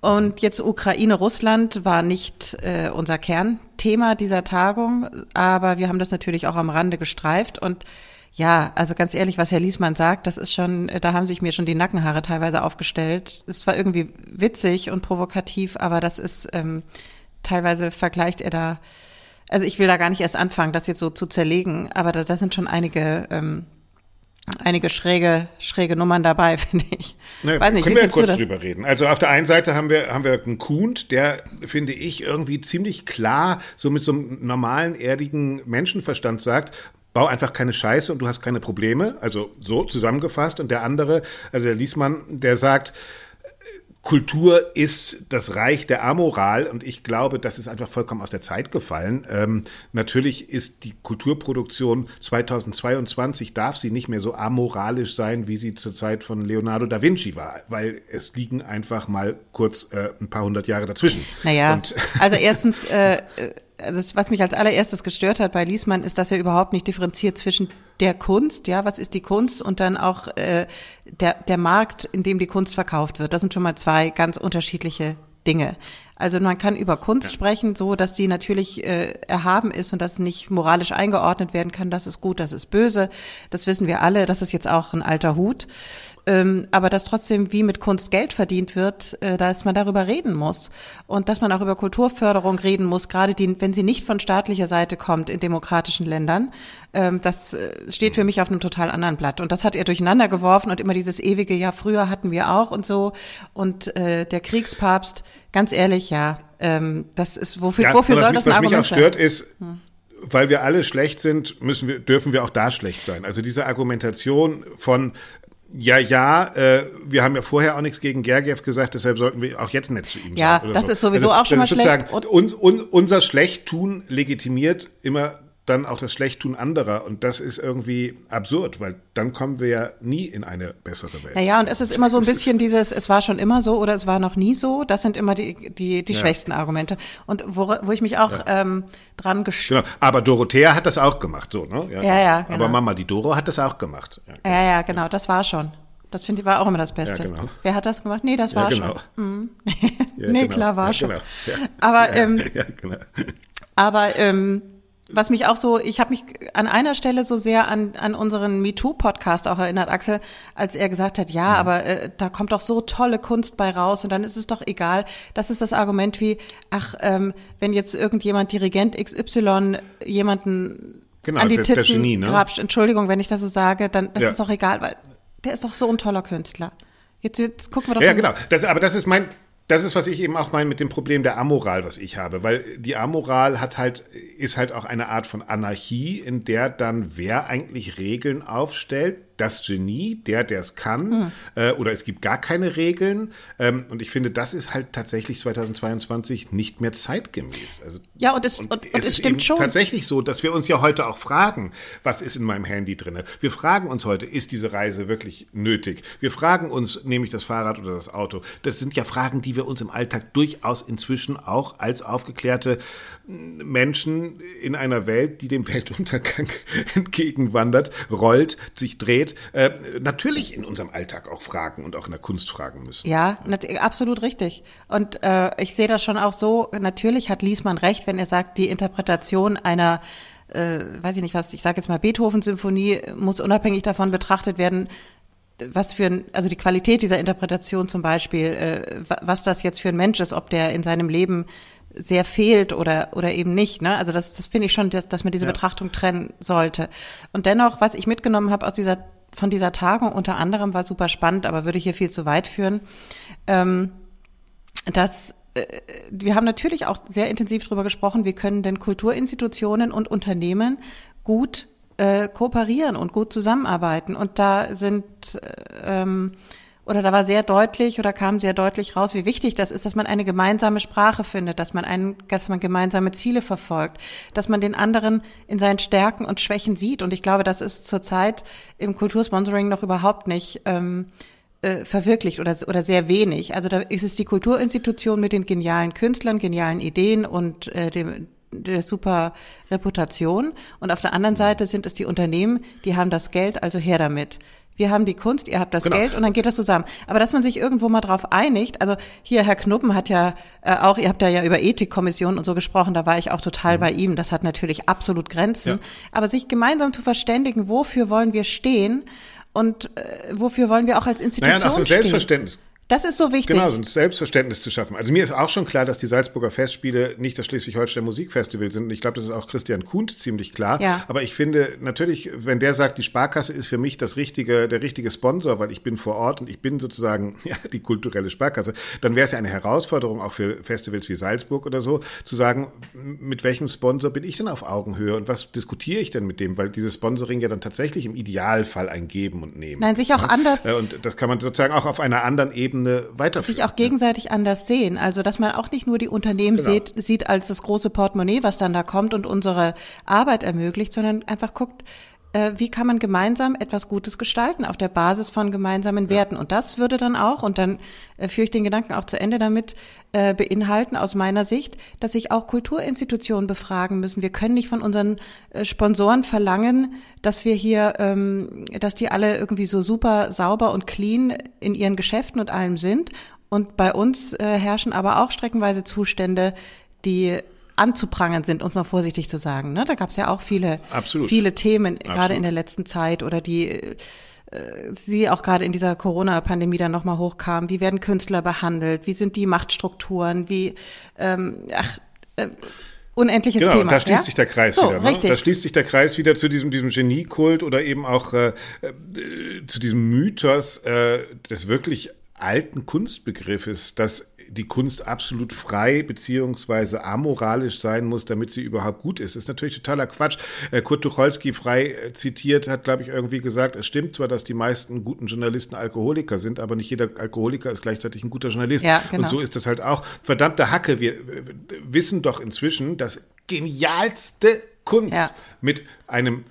S6: Und jetzt Ukraine, Russland war nicht äh, unser Kernthema dieser Tagung, aber wir haben das natürlich auch am Rande gestreift und ja, also ganz ehrlich, was Herr Liesmann sagt, das ist schon, da haben sich mir schon die Nackenhaare teilweise aufgestellt. Es war irgendwie witzig und provokativ, aber das ist ähm, teilweise vergleicht er da. Also ich will da gar nicht erst anfangen, das jetzt so zu zerlegen, aber da, da sind schon einige ähm, einige schräge, schräge Nummern dabei, finde ich.
S1: Ne, Weiß nicht, können wir ja kurz drüber reden. Also auf der einen Seite haben wir, haben wir einen Kuhn, der, finde ich, irgendwie ziemlich klar, so mit so einem normalen, erdigen Menschenverstand sagt, bau einfach keine Scheiße und du hast keine Probleme. Also so zusammengefasst. Und der andere, also der Liesmann, der sagt, Kultur ist das Reich der Amoral und ich glaube, das ist einfach vollkommen aus der Zeit gefallen. Ähm, natürlich ist die Kulturproduktion 2022 darf sie nicht mehr so amoralisch sein, wie sie zur Zeit von Leonardo da Vinci war, weil es liegen einfach mal kurz äh, ein paar hundert Jahre dazwischen.
S6: Naja, und also erstens äh, also was mich als allererstes gestört hat bei Liesmann, ist, dass er überhaupt nicht differenziert zwischen der Kunst, ja, was ist die Kunst und dann auch äh, der, der Markt, in dem die Kunst verkauft wird. Das sind schon mal zwei ganz unterschiedliche Dinge. Also man kann über Kunst sprechen, so dass die natürlich äh, erhaben ist und dass nicht moralisch eingeordnet werden kann. Das ist gut, das ist böse. Das wissen wir alle. Das ist jetzt auch ein alter Hut. Ähm, aber dass trotzdem wie mit Kunst Geld verdient wird, äh, dass man darüber reden muss und dass man auch über Kulturförderung reden muss, gerade die, wenn sie nicht von staatlicher Seite kommt in demokratischen Ländern. Ähm, das äh, steht für mich auf einem total anderen Blatt. Und das hat er durcheinander geworfen und immer dieses ewige, ja, früher hatten wir auch und so. Und äh, der Kriegspapst, ganz ehrlich, ja, ähm, das ist, wofür, ja, wofür soll
S1: mich,
S6: das ein
S1: Was
S6: Argument
S1: mich auch stört, ist, hm weil wir alle schlecht sind, müssen wir, dürfen wir auch da schlecht sein. Also diese Argumentation von ja, ja, äh, wir haben ja vorher auch nichts gegen Gergiev gesagt, deshalb sollten wir auch jetzt nicht zu ihm
S6: ja,
S1: sagen.
S6: Ja, das so. ist sowieso also, auch schon mal schlecht.
S1: Und un, un, unser Schlechttun legitimiert immer dann auch das Schlechttun anderer. Und das ist irgendwie absurd, weil dann kommen wir ja nie in eine bessere Welt.
S6: Naja, und es ist immer so ein bisschen dieses, es war schon immer so oder es war noch nie so. Das sind immer die, die, die ja. schwächsten Argumente. Und wo, wo ich mich auch ja. ähm, dran gesch
S1: Genau, aber Dorothea hat das auch gemacht, so, ne?
S6: Ja, ja. ja genau.
S1: Aber Mama, die Doro hat das auch gemacht.
S6: Ja, genau. ja, ja, genau, das war schon. Das finde ich war auch immer das Beste. Ja, genau. Wer hat das gemacht? Nee, das war genau. schon. Mhm.
S1: Ja,
S6: nee,
S1: genau.
S6: klar, war
S1: ja,
S6: schon.
S1: Genau.
S6: Aber, ähm, genau. aber ähm, was mich auch so, ich habe mich an einer Stelle so sehr an, an unseren MeToo-Podcast auch erinnert, Axel, als er gesagt hat, ja, mhm. aber äh, da kommt doch so tolle Kunst bei raus und dann ist es doch egal. Das ist das Argument wie, ach, ähm, wenn jetzt irgendjemand Dirigent XY jemanden genau, an die der, Titten der Genie, ne? grapscht, Entschuldigung, wenn ich das so sage, dann das ja. ist doch egal, weil der ist doch so ein toller Künstler. Jetzt, jetzt gucken wir doch
S1: Ja, genau. Das, aber das ist mein, das ist, was ich eben auch meine mit dem Problem der Amoral, was ich habe, weil die Amoral hat halt, ist halt auch eine Art von Anarchie, in der dann wer eigentlich Regeln aufstellt, das Genie, der, der es kann, mhm. äh, oder es gibt gar keine Regeln. Ähm, und ich finde, das ist halt tatsächlich 2022 nicht mehr zeitgemäß. Also,
S6: ja, und es, und, und, und es, es stimmt schon.
S1: tatsächlich so, dass wir uns ja heute auch fragen, was ist in meinem Handy drin? Wir fragen uns heute, ist diese Reise wirklich nötig? Wir fragen uns, nehme ich das Fahrrad oder das Auto? Das sind ja Fragen, die wir uns im Alltag durchaus inzwischen auch als aufgeklärte Menschen in einer Welt, die dem Weltuntergang entgegenwandert, rollt, sich dreht, äh, natürlich in unserem Alltag auch fragen und auch in der Kunst fragen müssen.
S6: Ja, absolut richtig. Und äh, ich sehe das schon auch so, natürlich hat Liesmann recht, wenn er sagt, die Interpretation einer äh, weiß ich nicht was, ich sage jetzt mal Beethoven-Symphonie muss unabhängig davon betrachtet werden, was für ein, also die Qualität dieser Interpretation zum Beispiel, äh, was das jetzt für ein Mensch ist, ob der in seinem Leben sehr fehlt oder, oder eben nicht. Ne? Also das, das finde ich schon, dass, dass man diese ja. Betrachtung trennen sollte. Und dennoch, was ich mitgenommen habe aus dieser, von dieser Tagung, unter anderem war super spannend, aber würde hier viel zu weit führen, ähm, dass äh, wir haben natürlich auch sehr intensiv darüber gesprochen, wie können denn Kulturinstitutionen und Unternehmen gut äh, kooperieren und gut zusammenarbeiten. Und da sind äh, ähm, oder da war sehr deutlich oder kam sehr deutlich raus, wie wichtig das ist, dass man eine gemeinsame Sprache findet, dass man einen, dass man gemeinsame Ziele verfolgt, dass man den anderen in seinen Stärken und Schwächen sieht. Und ich glaube, das ist zurzeit im Kultursponsoring noch überhaupt nicht ähm, äh, verwirklicht oder, oder sehr wenig. Also da ist es die Kulturinstitution mit den genialen Künstlern, genialen Ideen und äh, dem, der super Reputation. Und auf der anderen Seite sind es die Unternehmen, die haben das Geld, also her damit wir haben die Kunst, ihr habt das genau. Geld und dann geht das zusammen. Aber dass man sich irgendwo mal drauf einigt, also hier Herr Knuppen hat ja äh, auch, ihr habt da ja über Ethikkommissionen und so gesprochen, da war ich auch total mhm. bei ihm, das hat natürlich absolut Grenzen, ja. aber sich gemeinsam zu verständigen, wofür wollen wir stehen und äh, wofür wollen wir auch als Institution naja,
S1: nach so Selbstverständnis
S6: das ist so wichtig.
S1: Genau, so ein Selbstverständnis zu schaffen. Also mir ist auch schon klar, dass die Salzburger Festspiele nicht das Schleswig-Holstein Musikfestival sind. Und ich glaube, das ist auch Christian Kuhnt ziemlich klar. Ja. Aber ich finde natürlich, wenn der sagt, die Sparkasse ist für mich das richtige, der richtige Sponsor, weil ich bin vor Ort und ich bin sozusagen ja, die kulturelle Sparkasse, dann wäre es ja eine Herausforderung auch für Festivals wie Salzburg oder so, zu sagen, mit welchem Sponsor bin ich denn auf Augenhöhe und was diskutiere ich denn mit dem? Weil dieses Sponsoring ja dann tatsächlich im Idealfall ein Geben und Nehmen.
S6: Nein, sich auch anders.
S1: Und das kann man sozusagen auch auf einer anderen Ebene Ebene weiterführen.
S6: Sich auch gegenseitig anders sehen. Also, dass man auch nicht nur die Unternehmen genau. sieht, sieht als das große Portemonnaie, was dann da kommt und unsere Arbeit ermöglicht, sondern einfach guckt, wie kann man gemeinsam etwas Gutes gestalten auf der Basis von gemeinsamen Werten. Und das würde dann auch, und dann äh, führe ich den Gedanken auch zu Ende damit, äh, beinhalten aus meiner Sicht, dass sich auch Kulturinstitutionen befragen müssen. Wir können nicht von unseren äh, Sponsoren verlangen, dass wir hier, ähm, dass die alle irgendwie so super sauber und clean in ihren Geschäften und allem sind. Und bei uns äh, herrschen aber auch streckenweise Zustände, die anzuprangern sind, um mal vorsichtig zu sagen. Ne? Da gab es ja auch viele, Absolut. viele Themen, Absolut. gerade in der letzten Zeit oder die äh, sie auch gerade in dieser Corona-Pandemie dann nochmal hochkam. Wie werden Künstler behandelt? Wie sind die Machtstrukturen? Wie, ähm, ach, äh, unendliches genau, Thema.
S1: Da schließt ja? sich der Kreis so, wieder. Ne? Richtig. Da schließt sich der Kreis wieder zu diesem, diesem Geniekult oder eben auch äh, äh, zu diesem Mythos äh, des wirklich alten Kunstbegriffes, dass die Kunst absolut frei beziehungsweise amoralisch sein muss, damit sie überhaupt gut ist. Das ist natürlich totaler Quatsch. Äh, Kurt Tucholsky frei äh, zitiert hat, glaube ich, irgendwie gesagt, es stimmt zwar, dass die meisten guten Journalisten Alkoholiker sind, aber nicht jeder Alkoholiker ist gleichzeitig ein guter Journalist. Ja, genau. Und so ist das halt auch. Verdammte Hacke, wir wissen doch inzwischen, dass genialste Kunst ja. mit einem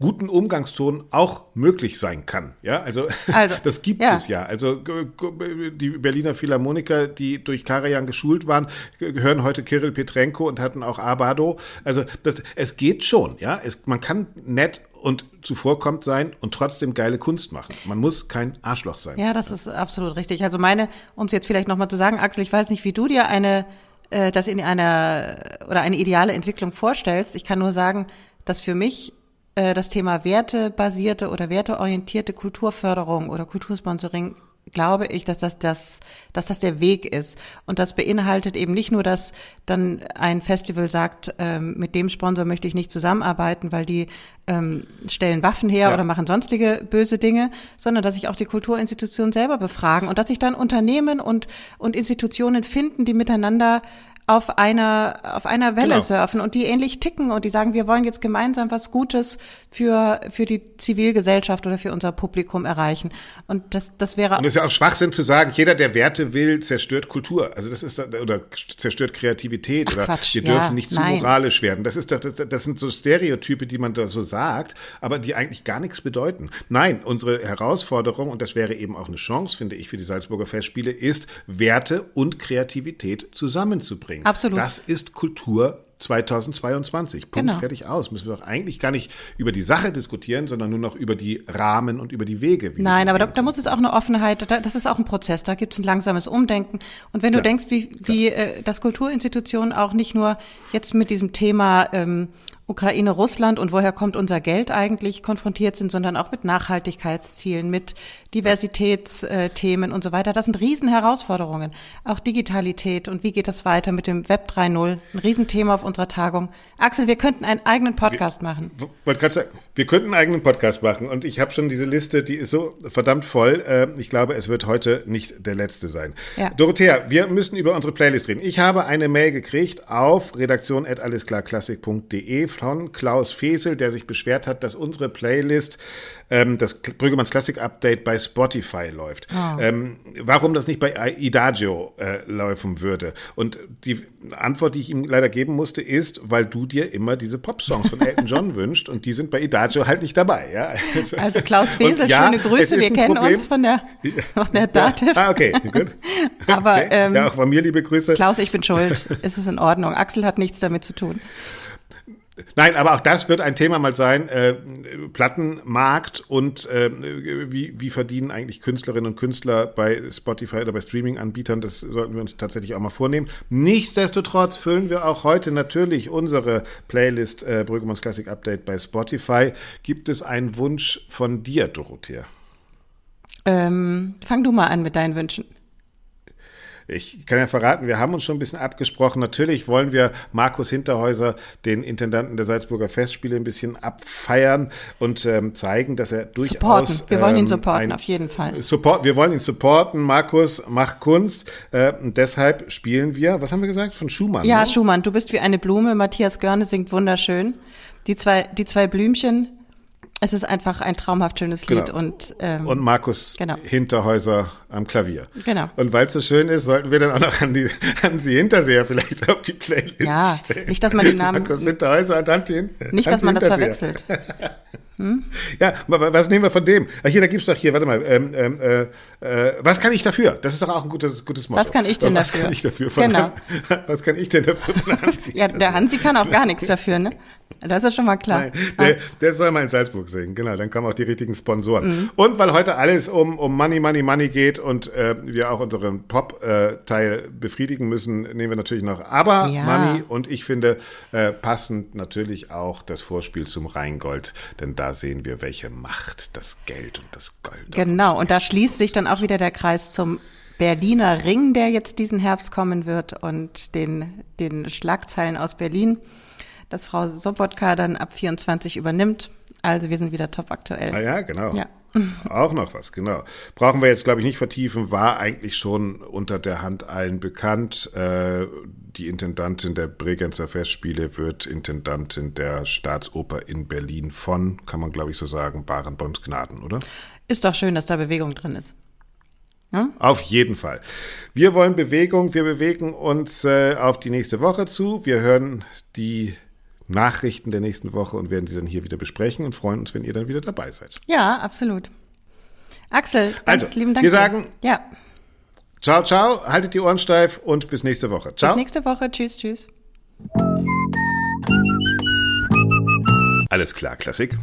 S1: guten Umgangston auch möglich sein kann. Ja, also, also das gibt ja. es ja. Also die Berliner Philharmoniker, die durch Karajan geschult waren, hören heute Kirill Petrenko und hatten auch Abado. Also das, es geht schon. Ja, es, man kann nett und zuvorkommt sein und trotzdem geile Kunst machen. Man muss kein Arschloch sein.
S6: Ja, das ist absolut richtig. Also meine, um es jetzt vielleicht nochmal zu sagen, Axel, ich weiß nicht, wie du dir eine äh, das in einer oder eine ideale Entwicklung vorstellst. Ich kann nur sagen, dass für mich äh, das Thema wertebasierte oder werteorientierte Kulturförderung oder Kultursponsoring glaube ich, dass das, das, dass das der Weg ist. Und das beinhaltet eben nicht nur, dass dann ein Festival sagt, ähm, mit dem Sponsor möchte ich nicht zusammenarbeiten, weil die ähm, stellen Waffen her ja. oder machen sonstige böse Dinge, sondern dass sich auch die Kulturinstitutionen selber befragen und dass sich dann Unternehmen und, und Institutionen finden, die miteinander auf einer, auf einer Welle genau. surfen und die ähnlich ticken und die sagen, wir wollen jetzt gemeinsam was Gutes für, für die Zivilgesellschaft oder für unser Publikum erreichen. Und das, das wäre.
S1: Und es ist ja auch Schwachsinn zu sagen, jeder, der Werte will, zerstört Kultur. Also das ist, oder zerstört Kreativität Ach, oder Quatsch. wir dürfen ja, nicht zu nein. moralisch werden. Das ist, das, das sind so Stereotype, die man da so sagt, aber die eigentlich gar nichts bedeuten. Nein, unsere Herausforderung, und das wäre eben auch eine Chance, finde ich, für die Salzburger Festspiele, ist, Werte und Kreativität zusammenzubringen bringen.
S6: Absolut.
S1: Das ist Kultur 2022. Punkt, genau. fertig aus. Müssen wir doch eigentlich gar nicht über die Sache diskutieren, sondern nur noch über die Rahmen und über die Wege.
S6: Nein, aber da, da, muss es auch eine Offenheit, da, das ist auch ein Prozess, da gibt es ein langsames Umdenken. Und wenn du ja, denkst, wie, wie äh, dass Kulturinstitutionen auch nicht nur jetzt mit diesem Thema ähm, Ukraine, Russland und woher kommt unser Geld eigentlich konfrontiert sind, sondern auch mit Nachhaltigkeitszielen, mit Diversitätsthemen und so weiter. Das sind Riesenherausforderungen. Auch Digitalität und wie geht das weiter mit dem Web 3.0? Ein Riesenthema auf unserer Tagung. Axel, wir könnten einen eigenen Podcast machen.
S1: Wollte gerade sagen, wir könnten einen eigenen Podcast machen und ich habe schon diese Liste, die ist so verdammt voll. Äh, ich glaube, es wird heute nicht der letzte sein. Ja. Dorothea, wir müssen über unsere Playlist reden. Ich habe eine Mail gekriegt auf redaktion.allesklarklassik.de von Klaus Fesel, der sich beschwert hat, dass unsere Playlist ähm, das Brüggemanns Classic Update bei Spotify läuft. Oh. Ähm, warum das nicht bei Idagio äh, laufen würde. Und die Antwort, die ich ihm leider geben musste, ist, weil du dir immer diese Pop-Songs von Elton John wünscht und die sind bei Idagio halt nicht dabei. Ja?
S6: Also, also Klaus Fesel, ja, schöne Grüße, wir kennen Problem. uns von der, von der Dativ.
S1: Ja. Ah, okay, gut.
S6: Aber okay. Ähm,
S1: ja, auch von mir liebe Grüße.
S6: Klaus, ich bin schuld. es ist in Ordnung. Axel hat nichts damit zu tun.
S1: Nein, aber auch das wird ein Thema mal sein. Äh, Plattenmarkt und äh, wie, wie verdienen eigentlich Künstlerinnen und Künstler bei Spotify oder bei Streaming-Anbietern. Das sollten wir uns tatsächlich auch mal vornehmen. Nichtsdestotrotz füllen wir auch heute natürlich unsere Playlist äh, Brüggemanns Classic Update bei Spotify. Gibt es einen Wunsch von dir, Dorothea?
S6: Ähm, fang du mal an mit deinen Wünschen.
S1: Ich kann ja verraten, wir haben uns schon ein bisschen abgesprochen. Natürlich wollen wir Markus Hinterhäuser, den Intendanten der Salzburger Festspiele, ein bisschen abfeiern und ähm, zeigen, dass er durchaus.
S6: Supporten. Wir wollen ihn ähm, supporten, auf jeden Fall.
S1: Support, wir wollen ihn supporten. Markus macht Kunst. Äh, und deshalb spielen wir, was haben wir gesagt? Von Schumann.
S6: Ja, ne? Schumann, du bist wie eine Blume. Matthias Görne singt wunderschön. Die zwei, die zwei Blümchen, es ist einfach ein traumhaft schönes Lied
S1: genau.
S6: und
S1: ähm, und Markus genau. Hinterhäuser am Klavier.
S6: Genau.
S1: Und weil es so schön ist, sollten wir dann auch noch an die an sie Hinterseher vielleicht auf die Playlist
S6: ja,
S1: stellen.
S6: Nicht, dass man den Namen
S1: Markus Hinterhäuser und Antin.
S6: Nicht, dass man das verwechselt.
S1: Hm? Ja, was nehmen wir von dem? Ach, hier, da gibt's doch hier, warte mal, ähm, ähm, äh, äh, was kann ich dafür? Das ist doch auch ein gutes, gutes Motto.
S6: Was kann ich denn
S1: was
S6: dafür?
S1: Was kann ich dafür? Von
S6: genau.
S1: was kann ich denn dafür von
S6: Hansi? ja, der Hansi kann auch gar nichts dafür, ne? Das ist schon mal klar.
S1: Nein, der, der, soll mal in Salzburg singen, genau, dann kommen auch die richtigen Sponsoren. Mhm. Und weil heute alles um, um Money, Money, Money geht und äh, wir auch unseren Pop-Teil befriedigen müssen, nehmen wir natürlich noch Aber ja. Money und ich finde äh, passend natürlich auch das Vorspiel zum Rheingold, denn da sehen wir, welche Macht das Geld und das Gold.
S6: Genau, und da schließt sich dann auch wieder der Kreis zum Berliner Ring, der jetzt diesen Herbst kommen wird und den, den Schlagzeilen aus Berlin, dass Frau Sobotka dann ab 24 übernimmt. Also wir sind wieder top aktuell.
S1: Ah ja, genau. Ja. Auch noch was, genau. Brauchen wir jetzt, glaube ich, nicht vertiefen, war eigentlich schon unter der Hand allen bekannt. Äh, die Intendantin der Bregenzer Festspiele wird Intendantin der Staatsoper in Berlin von, kann man, glaube ich, so sagen, Barenboims Gnaden, oder?
S6: Ist doch schön, dass da Bewegung drin ist.
S1: Ja? Auf jeden Fall. Wir wollen Bewegung, wir bewegen uns äh, auf die nächste Woche zu. Wir hören die Nachrichten der nächsten Woche und werden sie dann hier wieder besprechen und freuen uns, wenn ihr dann wieder dabei seid.
S6: Ja, absolut. Axel, ganz
S1: also,
S6: lieben Dank.
S1: Wir sagen,
S6: ja.
S1: ciao, ciao, haltet die Ohren steif und bis nächste Woche. Ciao.
S6: Bis nächste Woche. Tschüss, tschüss.
S1: Alles klar, Klassik.